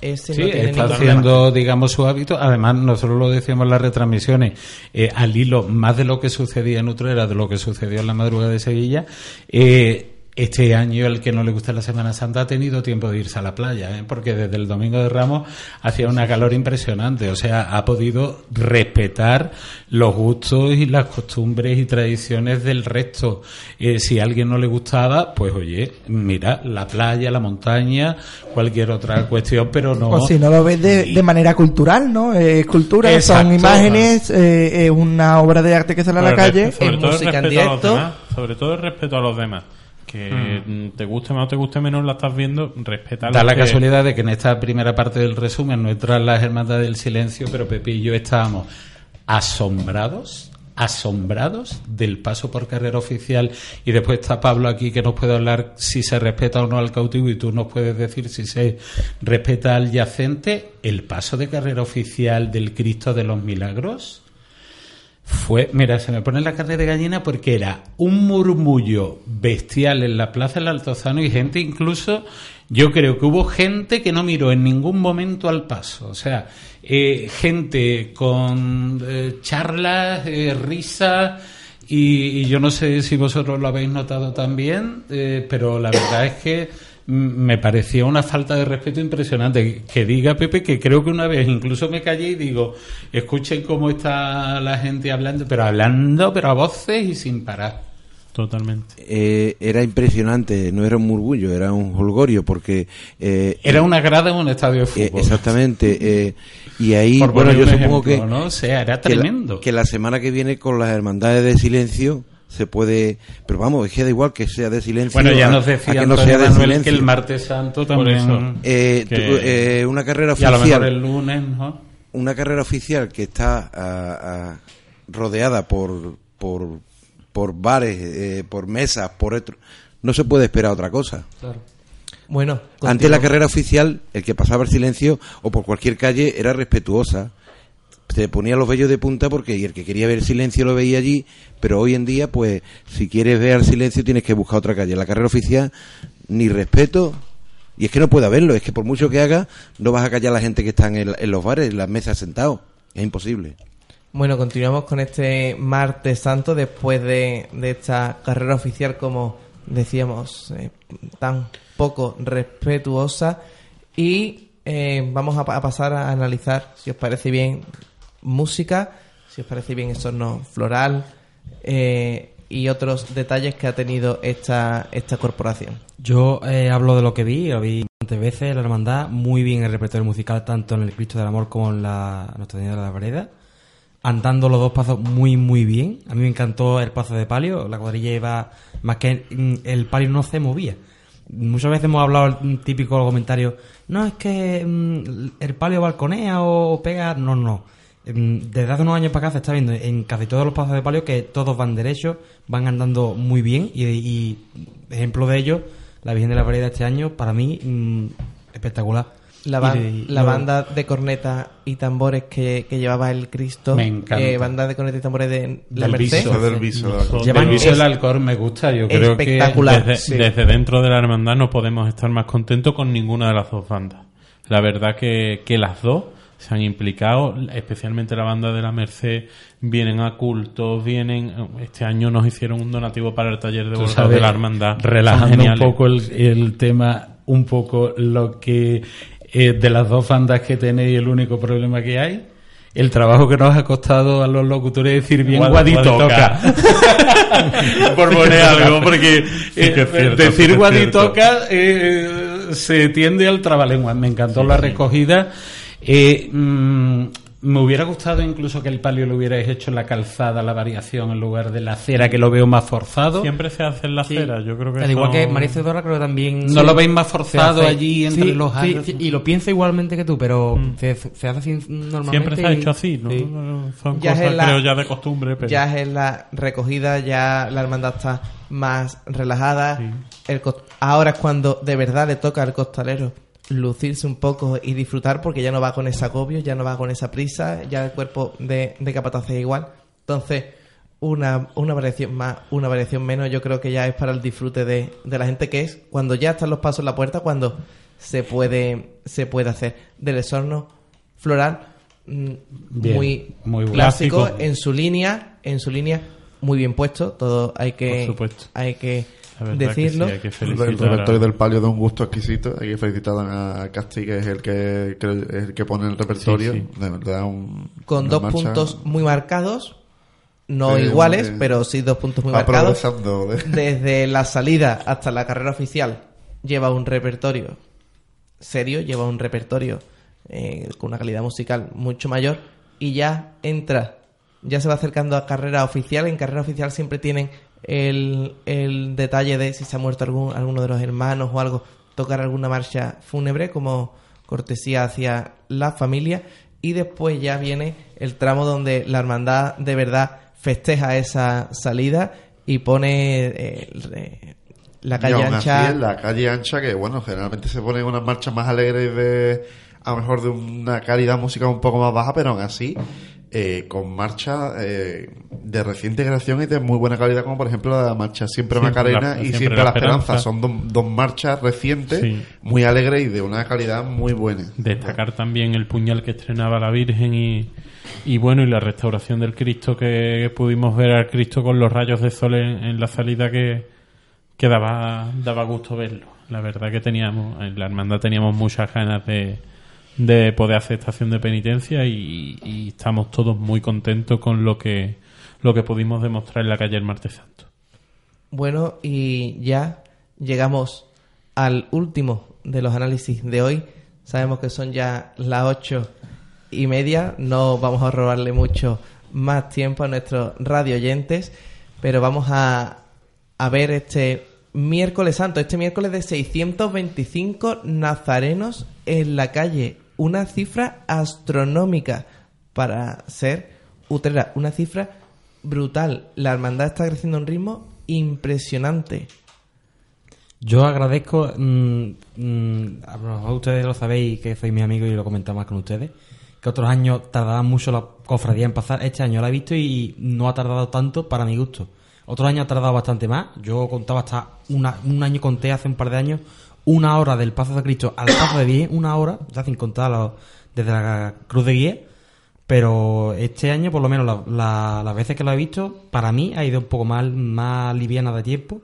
ese Sí, no tiene está haciendo, digamos, su hábito. Además, nosotros lo decíamos en las retransmisiones, eh, al hilo más de lo que sucedía en Utrera, de lo que sucedió en la madrugada de Sevilla. Eh, este año el que no le gusta la Semana Santa ha tenido tiempo de irse a la playa, ¿eh? porque desde el Domingo de Ramos hacía una calor impresionante. O sea, ha podido respetar los gustos y las costumbres y tradiciones del resto. Eh, si a alguien no le gustaba, pues oye, mira, la playa, la montaña, cualquier otra cuestión, pero no... O si no lo ves de, de manera cultural, ¿no? Es cultura, Exacto. son imágenes, eh, es una obra de arte que sale a la calle. el música en directo. sobre todo el respeto a los demás. Que mm, te guste más o te guste menos la estás viendo, respeta Da la que- casualidad de que en esta primera parte del resumen no entran las hermandades del silencio, pero Pepe y yo estábamos asombrados, asombrados del paso por carrera oficial y después está Pablo aquí que nos puede hablar si se respeta o no al cautivo y tú nos puedes decir si se respeta al yacente. El paso de carrera oficial del Cristo de los Milagros fue, mira, se me pone la carne de gallina porque era un murmullo bestial en la plaza del Altozano y gente incluso, yo creo que hubo gente que no miró en ningún momento al paso. O sea, eh, gente con eh, charlas, eh, risas. Y, y yo no sé si vosotros lo habéis notado también, eh, pero la verdad es que me parecía una falta de respeto impresionante. Que diga Pepe que creo que una vez incluso me callé y digo, escuchen cómo está la gente hablando, pero hablando, pero a voces y sin parar. Totalmente. Eh, era impresionante, no era un murmullo, era un holgorio, porque... eh, Era una grada en un estadio de eh, fútbol. exactamente. eh, y ahí, Por bueno, yo supongo ejemplo, que... ¿no? O sea, era que la- tremendo. Que la, semana que viene con las hermandades de silencio se puede... Pero vamos, es que da igual que sea de silencio. Bueno, ya a- nos a decía que no sea de Manuel que silencio. el martes santo Por también... eso. Eh, que- tú, eh, una carrera y a lo oficial... mejor el lunes, ¿no? una carrera oficial que está ah, ah, rodeada por, por, por bares, eh, por mesas, por otro, no se puede esperar otra cosa. Bueno, Ante la carrera oficial, el que pasaba el silencio o por cualquier calle era respetuosa. Se ponía los vellos de punta porque el que quería ver silencio lo veía allí, pero hoy en día, pues, si quieres ver silencio tienes que buscar otra calle. La carrera oficial, ni respeto, y es que no puede haberlo, es que por mucho que haga, no vas a callar a la gente que está en, los bares, en las mesas sentados. Es imposible. Bueno, continuamos con este martes santo después de, esta carrera oficial, como decíamos, eh, tan poco respetuosa. Y eh, vamos a pasar a analizar, si os parece bien, música, si os parece bien esorno floral eh, y otros detalles que ha tenido esta, esta corporación. Yo eh, hablo de lo que vi, lo vi bastantes veces, la hermandad, muy bien el repertorio musical, tanto en el Cristo del Amor como en la Nuestra Señora de la Vereda. Andando los dos pasos muy, muy bien. A mí me encantó el paso de palio. La cuadrilla iba más que mm, el palio no se movía. Muchas veces hemos hablado el típico comentario, no, es que mm, el palio balconea o pega. No, no. Mm, Desde hace unos años para acá se está viendo en casi todos los pasos de palio que todos van derechos, van andando muy bien y, y ejemplo de ello, la Virgen de la Vereda este año, para mí, mm, espectacular. La, de- la banda de corneta y tambores que, que llevaba el Cristo. Me encanta. eh, banda de corneta y tambores de la Del Merced. viso. del viso, de. Llevan Llevan- viso del alcohol, me gusta. Yo creo que espectacular. Desde, sí. desde dentro de la hermandad no podemos estar más contentos con ninguna de las dos bandas. La verdad que, que las dos se han implicado, especialmente la banda de la Merced, vienen a cultos, vienen... Este año nos hicieron un donativo para el taller de bordados de la hermandad. Relajando un poco el, el tema, un poco lo que eh, de las dos bandas que tenéis, el único problema que hay. El trabajo que nos ha costado a los locutores decir bien Guad- Guaditoca. Por poner algo, porque eh, cierto, decir Guaditoca eh, se tiende al trabalengua. Me encantó la recogida. Eh, mm, me hubiera gustado incluso que el palio lo hubierais hecho en la calzada, la variación, en lugar de la cera, que lo veo más forzado. Siempre se hace en la Sí. acera, yo creo que Al igual que María Cedora creo que también... ¿No sí, lo veis más forzado hace. allí entre Sí, los sí, sí, y lo pienso igualmente que tú, pero se, se hace así normalmente. Siempre se ha hecho así, ¿no? sí. Son Ya es cosas, la- creo, ya de costumbre. Pero... Ya es en la recogida, ya la hermandad está más relajada. Sí. El ahora es cuando de verdad le toca al costalero lucirse un poco y disfrutar porque ya no va con ese agobio, ya no va con esa prisa, ya el cuerpo de, de capataz es igual. Entonces, una, una variación más, una variación menos, yo creo que ya es para el disfrute de, de la gente que es cuando ya están los pasos en la puerta, cuando se puede, se puede hacer. Del esorno floral, mm, Bien, muy, muy clásico, en su línea, en su línea, muy bien puesto, todo hay que, hay que Que decirlo. sí, hay que El a- repertorio del palio de un gusto exquisito. Hay que felicitar a Casti, que es el que, que es el que pone el repertorio. Sí, un, con dos marcha- puntos muy marcados, no Sí, iguales, pero sí dos puntos muy marcados. ¿eh? Desde la salida hasta la carrera oficial lleva un repertorio serio, lleva un repertorio eh, con una calidad musical mucho mayor y ya entra, ya se va acercando a carrera oficial. En carrera oficial siempre tienen el, el detalle de si se ha muerto algún, alguno de los hermanos o algo, tocar alguna marcha fúnebre como cortesía hacia la familia. Y después ya viene el tramo donde la hermandad de verdad festeja esa salida y pone eh, la calle ancha. en la calle ancha, que bueno, generalmente se ponen unas marchas más alegres de, a lo mejor de una calidad musical un poco más baja, pero aún así, eh, con marchas eh, de reciente creación y de muy buena calidad, como por ejemplo la marcha Siempre, Siempre Macarena la- y Siempre Siempre, la Esperanza. Esperanza. Son dos, dos marchas recientes, Sí. muy alegres y de una calidad muy buena. Destacar también el puñal que estrenaba la Virgen y, y bueno, y la restauración del Cristo que pudimos ver al Cristo con los rayos de sol en, en la salida que, que daba, daba gusto verlo. La verdad que teníamos, en la hermandad teníamos muchas ganas de, de poder hacer estación de penitencia y, y estamos todos muy contentos con lo que, lo que pudimos demostrar en la calle el martes santo. Bueno, y ya llegamos al último de los análisis de hoy. Sabemos que son ya las ocho y media. No vamos a robarle mucho más tiempo a nuestros radio oyentes, pero vamos a, a ver este miércoles santo, este miércoles de 625 nazarenos en la calle. Una cifra astronómica para ser Utrera, una cifra brutal. La hermandad está creciendo a un ritmo impresionante. Yo agradezco, mm, mm, a lo mejor ustedes lo sabéis que soy mi amigo y lo comentaba más con ustedes, que otros años tardaba mucho la cofradía en pasar. Este año la he visto y no ha tardado tanto para mi gusto. Otros años ha tardado bastante más. Yo contaba hasta una- un año, conté hace un par de años, una hora del Paso de Cristo al Paso de Guía, una hora, ya sin contar los- desde la Cruz de Guía. Pero este año, por lo menos la- la- las veces que lo he visto, para mí ha ido un poco más, más liviana de tiempo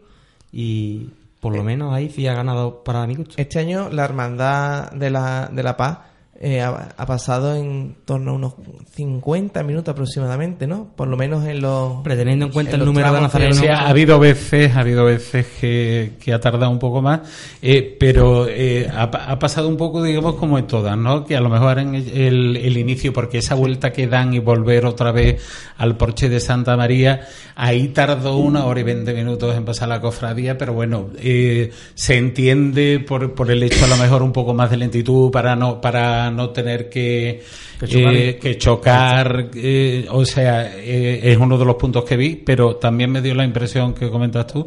y por lo menos ahí sí ha ganado para mi gusto. Este año la hermandad de la, de la paz eh, ha, ha pasado en torno a unos 50 minutos aproximadamente, ¿no? Por lo menos en los... Hombre, teniendo en cuenta en el número de nazarenos. Sí, ha habido veces, ha habido veces que, que ha tardado un poco más, eh, pero eh, ha, ha pasado un poco, digamos, como en todas, ¿no? Que a lo mejor en el, el- el inicio, porque esa vuelta que dan y volver otra vez al porche de Santa María, ahí tardó una hora y veinte minutos en pasar la cofradía, pero bueno, eh, se entiende por, por el hecho a lo mejor un poco más de lentitud para no, para no tener que, Que chocar. eh, que chocar, eh, o sea, eh, es uno de los puntos que vi, pero también me dio la impresión que comentas tú,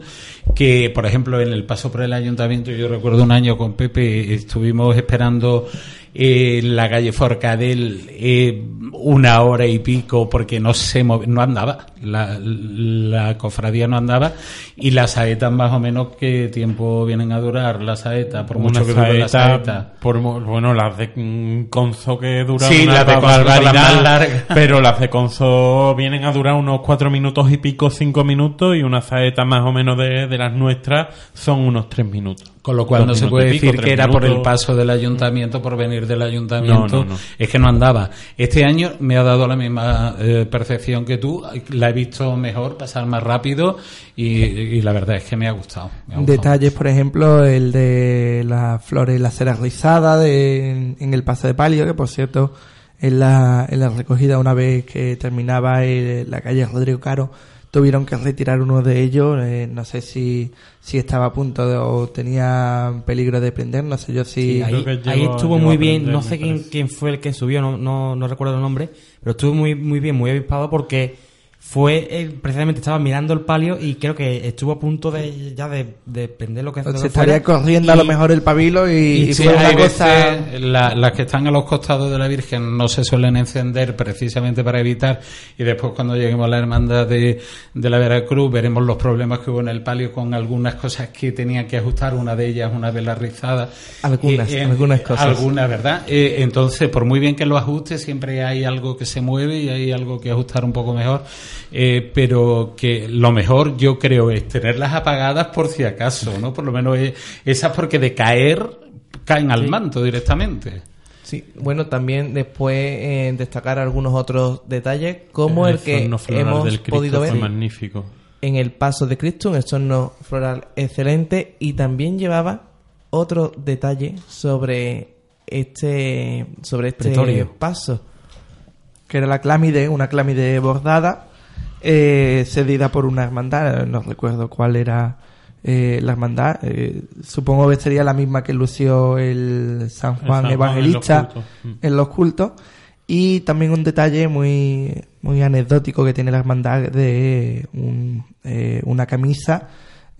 que por ejemplo en el paso por el ayuntamiento, yo recuerdo un año con Pepe, estuvimos esperando eh, la calle Forcadell eh, una hora y pico porque no se no andaba, la, la cofradía no andaba y las saetas más o menos qué tiempo vienen a durar las saetas, por mucho que dure la saeta, por bueno, las de Conzo que duran Sí, una las de barbaridad, más largas. pero las de Conzo vienen a durar unos cuatro minutos y pico, cinco minutos, y una saeta más o menos de, de las nuestras son unos tres minutos. Con lo cual no se puede pico, decir que era por el paso del ayuntamiento, por venir del ayuntamiento. No, no, no. Es que no andaba. Este año me ha dado la misma eh, percepción que tú. La he visto mejor, pasar más rápido y, y la verdad es que me ha gustado. me ha gustado. Detalles, por ejemplo, el de las flores, la cera rizada de, en, en el paso de palio, que por cierto, en la, en la recogida una vez que terminaba el- la calle Rodrigo Caro, tuvieron que retirar uno de ellos, eh, no sé si, si estaba a punto de, o tenía peligro de prender, no sé yo si... Sí, ahí, estuvo muy bien, no sé quién, quién fue el que subió, no, no, no recuerdo el nombre, pero estuvo muy, muy bien, muy avispado porque fue, precisamente estaba mirando el palio y creo que estuvo a punto de ya de, de prender lo que se lo que estaría fuera. corriendo a lo Y- mejor el pabilo y, y Sí, fue una hay cosa... veces la- las que están a los costados de la Virgen no se suelen encender precisamente para evitar y después cuando lleguemos a la hermandad de, de la Veracruz veremos los problemas que hubo en el palio con algunas cosas que tenían que ajustar, una de ellas una vela rizada. Algunas, eh, algunas cosas. Algunas, ¿verdad? Eh, entonces, por muy bien que lo ajuste, siempre hay algo que se mueve y hay algo que ajustar un poco mejor. Eh, pero que lo mejor yo creo es tenerlas apagadas por si acaso, ¿no? Por lo menos esas porque de caer caen al manto directamente. Sí, bueno, también después eh, destacar algunos otros detalles, como el, que hemos del podido ver magnífico. en el paso de Cristo, un estorno floral excelente, y también llevaba otro detalle sobre este sobre este Pretorio. paso. que era la clámide, una clámide bordada, eh, cedida por una hermandad, no recuerdo cuál era eh, la hermandad, eh, supongo que sería la misma que lució el San El Juan San Juan Evangelista en los cultos. Mm. en los cultos. Y también un detalle muy, muy anecdótico que tiene la hermandad de un, eh, una camisa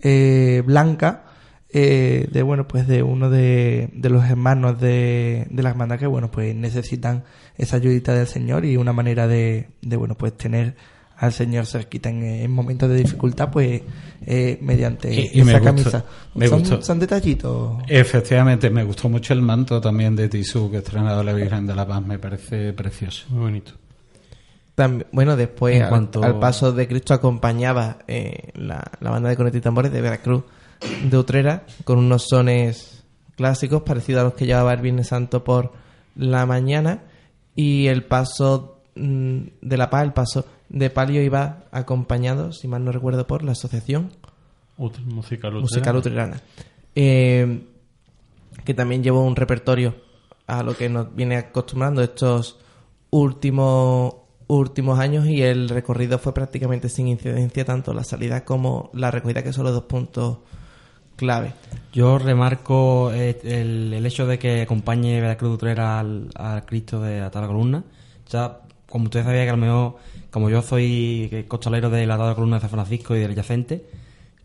eh, blanca eh, de bueno pues de uno de, de los hermanos de, de la hermandad que bueno pues necesitan esa ayudita del Señor y una manera de, de bueno pues tener al Señor cerquita en, en momentos de dificultad pues eh, mediante Y- y esa me gustó, camisa me son, gustó. son detallitos Efectivamente, me gustó mucho el manto también de Tisú que ha estrenado la Virgen de la Paz, me parece precioso. Muy bonito. También, bueno, después En al, cuanto- al paso de Cristo acompañaba eh, la, la banda de cornetas y tambores de Veracruz de Utrera con unos sones clásicos parecidos a los que llevaba el Viernes Santo por la mañana y el paso mm, de la paz, el paso de palio iba acompañado, si mal no recuerdo, por la asociación Ut- música luterana. musical luterana. Eh, que también llevó un repertorio a lo que nos viene acostumbrando estos últimos últimos años y el recorrido fue prácticamente sin incidencia tanto la salida como la recogida que son los dos puntos clave. Yo remarco eh, el, el hecho de que acompañe Veracruz Utrera al, al Cristo de la Columna. Ya, como usted sabía que a lo mejor, como yo soy costalero de la Tabla Columna de San Francisco y del Yacente,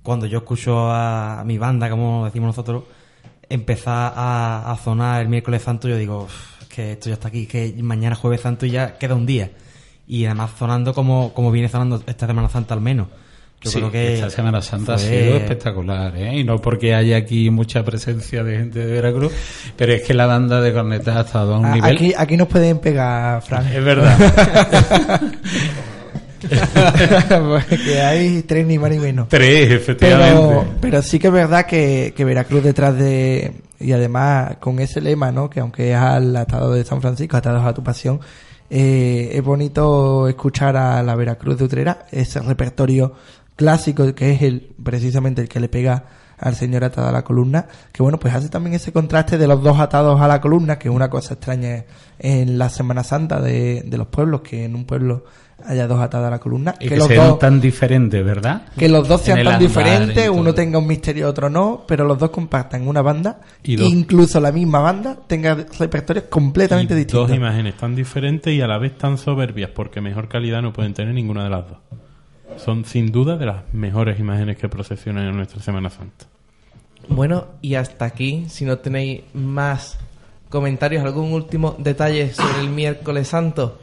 cuando yo escucho a, mi banda, como decimos nosotros, empezar a, a sonar el miércoles santo, yo digo, "Uf, es que esto ya está aquí, que mañana jueves santo y ya queda un día. Y además sonando como, como viene sonando esta Semana Santa al menos. Yo Sí, creo que esta Semana Santa ha sido espectacular, ¿eh? Y no porque haya aquí mucha presencia de gente de Veracruz, pero es que la banda de cornetas ha estado a un nivel... aquí, aquí nos pueden pegar Fran Es verdad. Porque hay tres ni más ni menos. Tres, efectivamente. Pero, pero sí que es verdad que, que Veracruz detrás de... Y además con ese lema, ¿no? Que aunque es al atado de San Francisco, atados a tu pasión, eh, es bonito escuchar a la Veracruz de Utrera, ese repertorio clásico que es el precisamente el que le pega al señor atado a la columna, que bueno, pues hace también ese contraste de los dos atados a la columna, que es una cosa extraña en la Semana Santa de, de los pueblos, que en un pueblo haya dos atados a la columna, Y que, los sean dos tan diferentes, ¿verdad? que los dos sean tan diferentes, uno tenga un misterio, otro no, pero los dos compartan una banda, Y dos- incluso la misma banda tenga repertorios completamente Y distintos. dos imágenes tan diferentes y a la vez tan soberbias, porque mejor calidad no pueden tener ninguna de las dos. Son sin duda de las mejores imágenes que procesionan en nuestra Semana Santa. Bueno, y hasta aquí, si no tenéis más comentarios, algún último detalle sobre el miércoles santo.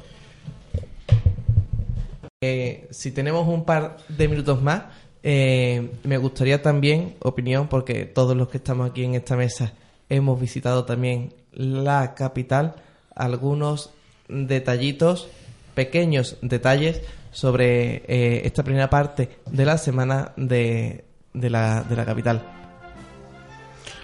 Eh, si tenemos un par de minutos más, eh, me gustaría también, opinión, porque todos los que estamos aquí en esta mesa hemos visitado también la capital, algunos detallitos, pequeños detalles sobre eh, esta primera parte de la semana de, de, la, de la capital.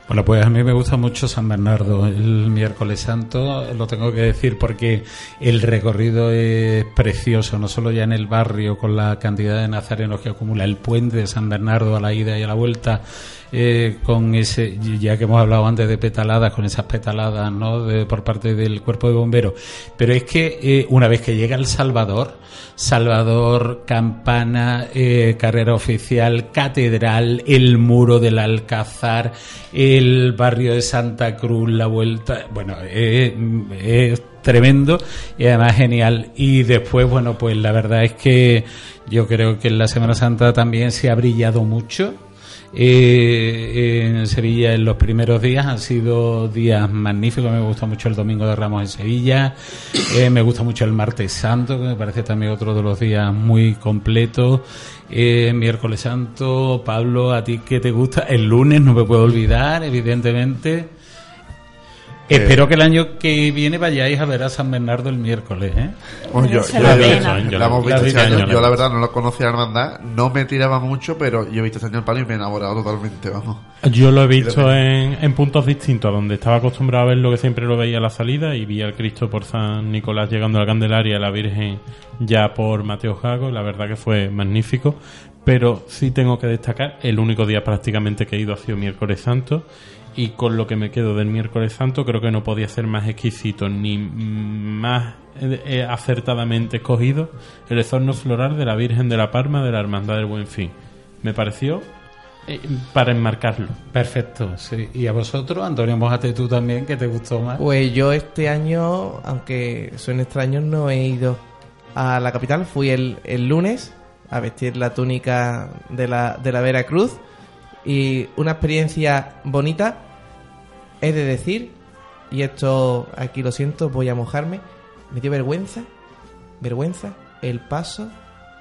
Bueno, pues a mí me gusta mucho San Bernardo el miércoles santo, lo tengo que decir porque el recorrido es precioso, no solo ya en el barrio con la cantidad de nazarenos que acumula el puente de San Bernardo a la ida y a la vuelta, eh, con ese, ya que hemos hablado antes de petaladas, con esas petaladas, ¿no? De, por parte del cuerpo de bomberos. Pero es que eh, una vez que llega El Salvador, Salvador, Campana, eh, carrera oficial, catedral, el muro del Alcázar, el barrio de Santa Cruz, la vuelta, bueno, es tremendo y además genial. Y después, bueno, pues la verdad es que yo creo que en la Semana Santa también se ha brillado mucho eh, en Sevilla en los primeros días han sido días magníficos. Me gusta mucho el Domingo de Ramos en Sevilla. Eh, me gusta mucho el Martes Santo, que me parece también otro de los días muy completos. Eh, miércoles Santo, Pablo, ¿a ti qué te gusta? El lunes no me puedo olvidar, evidentemente. Espero que el año que viene vayáis a ver a San Bernardo el miércoles, ¿eh? Bueno, yo, la yo- pena. yo- Yo la hemos la visto vi este año. año, Yo la la vi. verdad no lo conocía la hermandad, no me tiraba mucho, pero yo he visto este año el palio y me he enamorado totalmente, vamos. Yo lo he visto en, en puntos distintos, donde estaba acostumbrado a ver lo que siempre lo veía a la salida y vi al Cristo por San Nicolás llegando a la Candelaria, a la Virgen ya por Mateo Jago, la verdad que fue magnífico, pero sí tengo que destacar, el único día prácticamente que he ido ha sido miércoles santo y con lo que me quedo del miércoles santo creo que no podía ser más exquisito ni más eh, eh, acertadamente escogido el exorno floral de la Virgen de la Parma de la Hermandad del Buen Fin. Me pareció eh, para enmarcarlo. Perfecto, sí. ¿Y a vosotros, Antonio, mojate tú también, que te gustó más? Pues yo este año, aunque suene extraño, no he ido a la capital. Fui el, el lunes a vestir la túnica de la, de la Veracruz y una experiencia bonita, he de decir, y esto aquí lo siento, voy a mojarme, me dio vergüenza, vergüenza el paso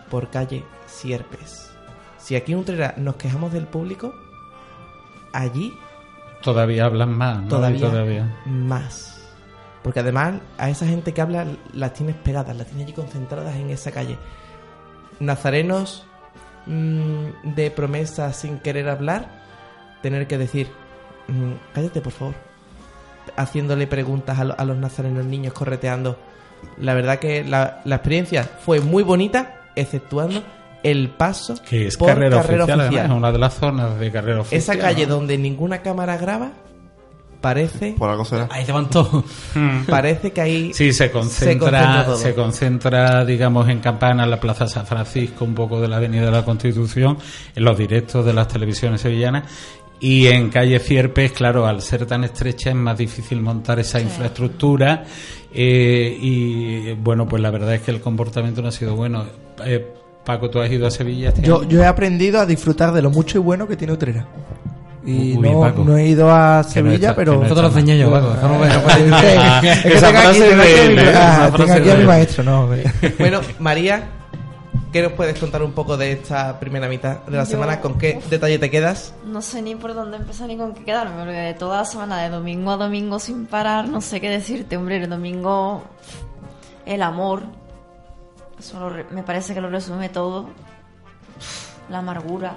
por calle Sierpes. Si aquí en Utrera nos quejamos del público, allí Todavía hablan más, ¿no? todavía, todavía. más. Porque además a esa gente que habla las tienes pegadas, las tienes allí concentradas en esa calle. Nazarenos mm, de promesas sin querer hablar, tener que decir, cállate por favor, haciéndole preguntas a, lo- a los nazarenos niños correteando. La verdad que la, la experiencia fue muy bonita, exceptuando el paso Que es por carrera, oficial, además, es una de las zonas de carrera oficial. Esa calle ¿no? donde ninguna cámara graba parece Por algo será. Ahí se van todos. parece que ahí Sí, se concentra, todo. se concentra, digamos, en Campana, en la Plaza San Francisco, un poco de la Avenida de la Constitución, en los directos de las televisiones sevillanas. Y en calle Cierpes, claro, al ser tan estrecha es más difícil montar esa infraestructura. eh, y bueno, pues la verdad es que el comportamiento no ha sido bueno. Eh, Paco, ¿tú has ido a Sevilla este Yo, año? yo he aprendido a disfrutar de lo mucho y bueno que tiene Utrera. Y Uy, no, Paco. no he ido a no Sevilla, está- pero... Nosotros lo enseñé yo, Paco. eso no me- Es que- tengo aquí- a él, mi- ¿eh? maestro, no. Bueno, María, ¿qué nos puedes contar un poco de esta primera mitad de la Yo- semana? ¿Con qué detalle te quedas? No sé ni por dónde empezar ni con qué quedarme, porque de toda la semana, de domingo a domingo sin parar, no sé qué decirte, hombre. El domingo, el amor, eso lo me parece que lo resume todo. La amargura.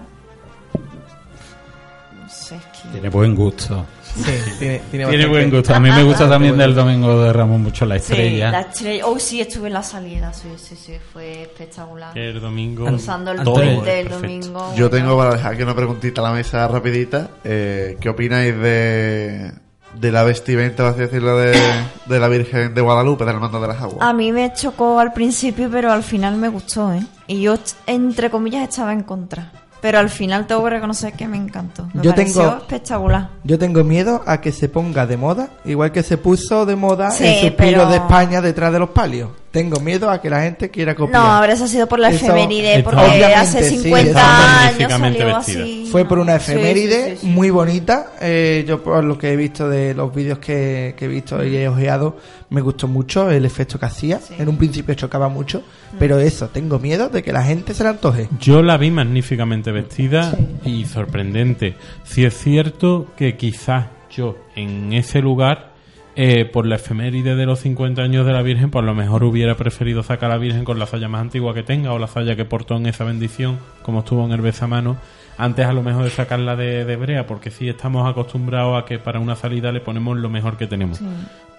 No sé, es que. Tiene buen gusto. Sí, tiene, buen gusto. A mí me gusta Ah, también buen del Domingo de Ramos mucho la Sí, estrella. la estrella. Oh, sí, estuve en la salida, sí, sí, sí, fue espectacular. El domingo... Cruzando el puente el perfecto. domingo. Yo bueno. tengo para dejar aquí una preguntita a la mesa rapidita. Eh, ¿Qué opináis de, de la vestimenta, por así decirlo, de, de la Virgen de Guadalupe, del Hermano de las Aguas? A mí me chocó al principio, pero al final me gustó, ¿eh? Y yo, entre comillas, estaba en contra. Pero al final tengo que reconocer que me encantó. Me Yo pareció tengo- espectacular. Yo tengo miedo a que se ponga de moda, igual que se puso de moda Sí, el suspiro pero- de España detrás de los palios. Tengo miedo a que la gente quiera copiar. No, ahora eso ha sido por la Eso- efeméride, porque Obviamente, hace sí, 50 está años salió así. Fue por una efeméride sí, sí, sí. muy bonita. Eh, yo por lo que he visto de los vídeos que, que he visto y he ojeado, me gustó mucho el efecto que hacía. Sí. En un principio chocaba mucho, pero eso, tengo miedo de que la gente se la antoje. Yo la vi magníficamente vestida y sorprendente. Si es cierto que quizás yo en ese lugar, eh, por la efeméride de los 50 años de la Virgen, pues a lo mejor hubiera preferido sacar a la Virgen con la saya más antigua que tenga o la saya que portó en esa bendición, como estuvo en el besamano, antes a lo mejor de sacarla de, de brea, porque sí estamos acostumbrados a que para una salida le ponemos lo mejor que tenemos.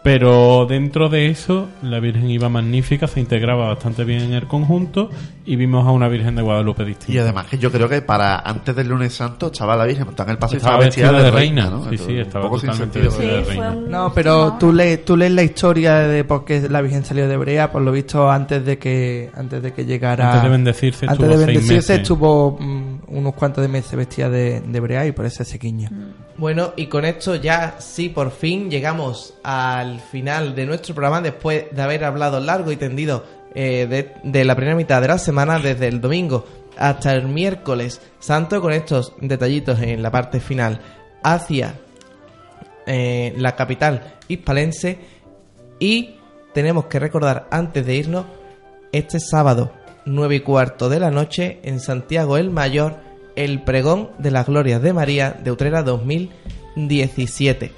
Pero dentro de eso, la Virgen iba magnífica, se integraba bastante bien en el conjunto y vimos a una Virgen de Guadalupe distinta. Y además que yo creo que para antes del lunes santo estaba la Virgen, estaba en el paso y Estaba estaba vestida, vestida de, de reina, reina, ¿no? sí, Entonces, sí, un estaba totalmente sentido. vestida de Sí, reina. un- No, pero tú lees, tú lees la historia de por qué la Virgen salió de Brea, por lo visto antes de que antes de que llegara Antes de bendecirse antes estuvo de seis bendecirse meses. estuvo mm, unos cuantos de meses vestida de, de Brea y por eso se guiña. Bueno, y con esto ya sí, por fin llegamos al final de nuestro programa después de haber hablado largo y tendido eh, de, la primera mitad de la semana, desde el domingo hasta el miércoles santo, con estos detallitos en la parte final hacia eh, la capital hispalense. Y tenemos que recordar antes de irnos, este sábado, 9 y cuarto de la noche, en Santiago el Mayor, el pregón de las glorias de María de Utrera 2017.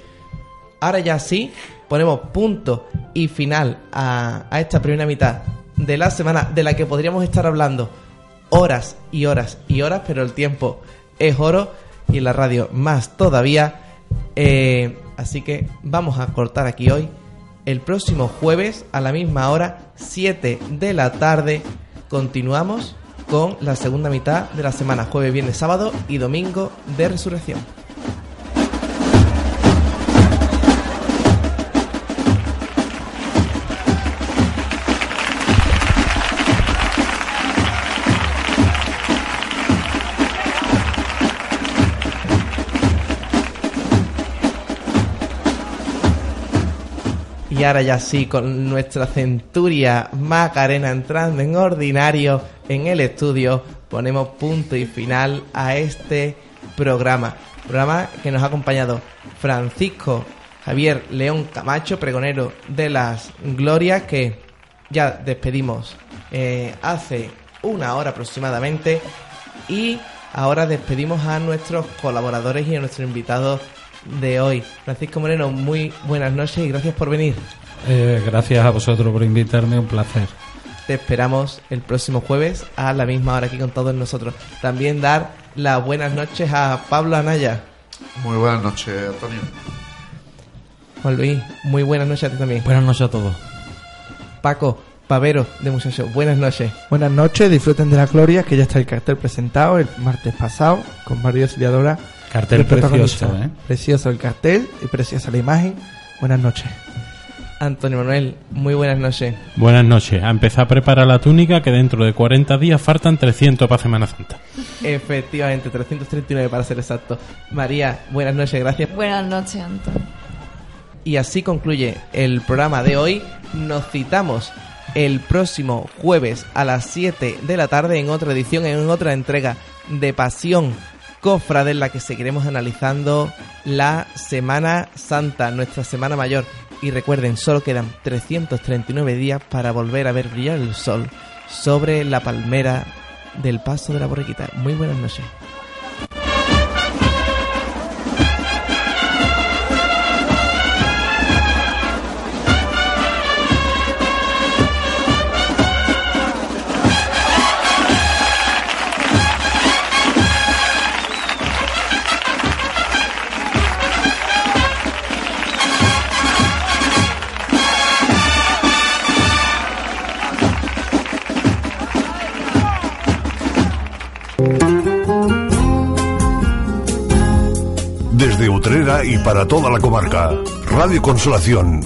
Ahora ya sí, ponemos punto y final a, a esta primera mitad de la semana de la que podríamos estar hablando horas y horas y horas, pero el tiempo es oro y la radio más todavía. Eh, así que vamos a cortar aquí hoy. El próximo jueves a la misma hora, 7 de la tarde, continuamos con la segunda mitad de la semana, jueves, viernes, sábado y domingo de resurrección. Y ahora ya sí, con nuestra centuria Macarena entrando en ordinario en el estudio, ponemos punto y final a este programa. Programa que nos ha acompañado Francisco Javier León Camacho, pregonero de las Glorias, que ya despedimos eh, hace una hora aproximadamente. Y ahora despedimos a nuestros colaboradores y a nuestros invitados de hoy. Francisco Moreno, muy buenas noches y gracias por venir. Eh, gracias a vosotros por invitarme, un placer. Te esperamos el próximo jueves a la misma hora aquí con todos nosotros. También dar las buenas noches a Pablo Anaya. Muy buenas noches, Antonio. Juan Luis, muy buenas noches a ti también. Buenas noches a todos. Paco, Pavero de Muchachos, buenas noches. Buenas noches, disfruten de la gloria, que ya está el cartel presentado el martes pasado con María Auxiliadora. Cartel precioso, ¿eh? Precioso el cartel y preciosa la imagen. Buenas noches. Antonio Manuel, muy buenas noches. Buenas noches. A empezar a preparar la túnica que dentro de 40 días faltan 300 para Semana Santa. Efectivamente, 339 para ser exacto. María, buenas noches, gracias. Buenas noches, Antonio. Y así concluye el programa de hoy. Nos citamos el próximo jueves a las 7 de la tarde en otra edición, en otra entrega de Pasión Cofrade en la que seguiremos analizando la Semana Santa, nuestra Semana Mayor. Y recuerden, solo quedan 339 días para volver a ver brillar el sol sobre la palmera del Paso de la Borriquita. Muy buenas noches. Y para toda la comarca, Radio Consolación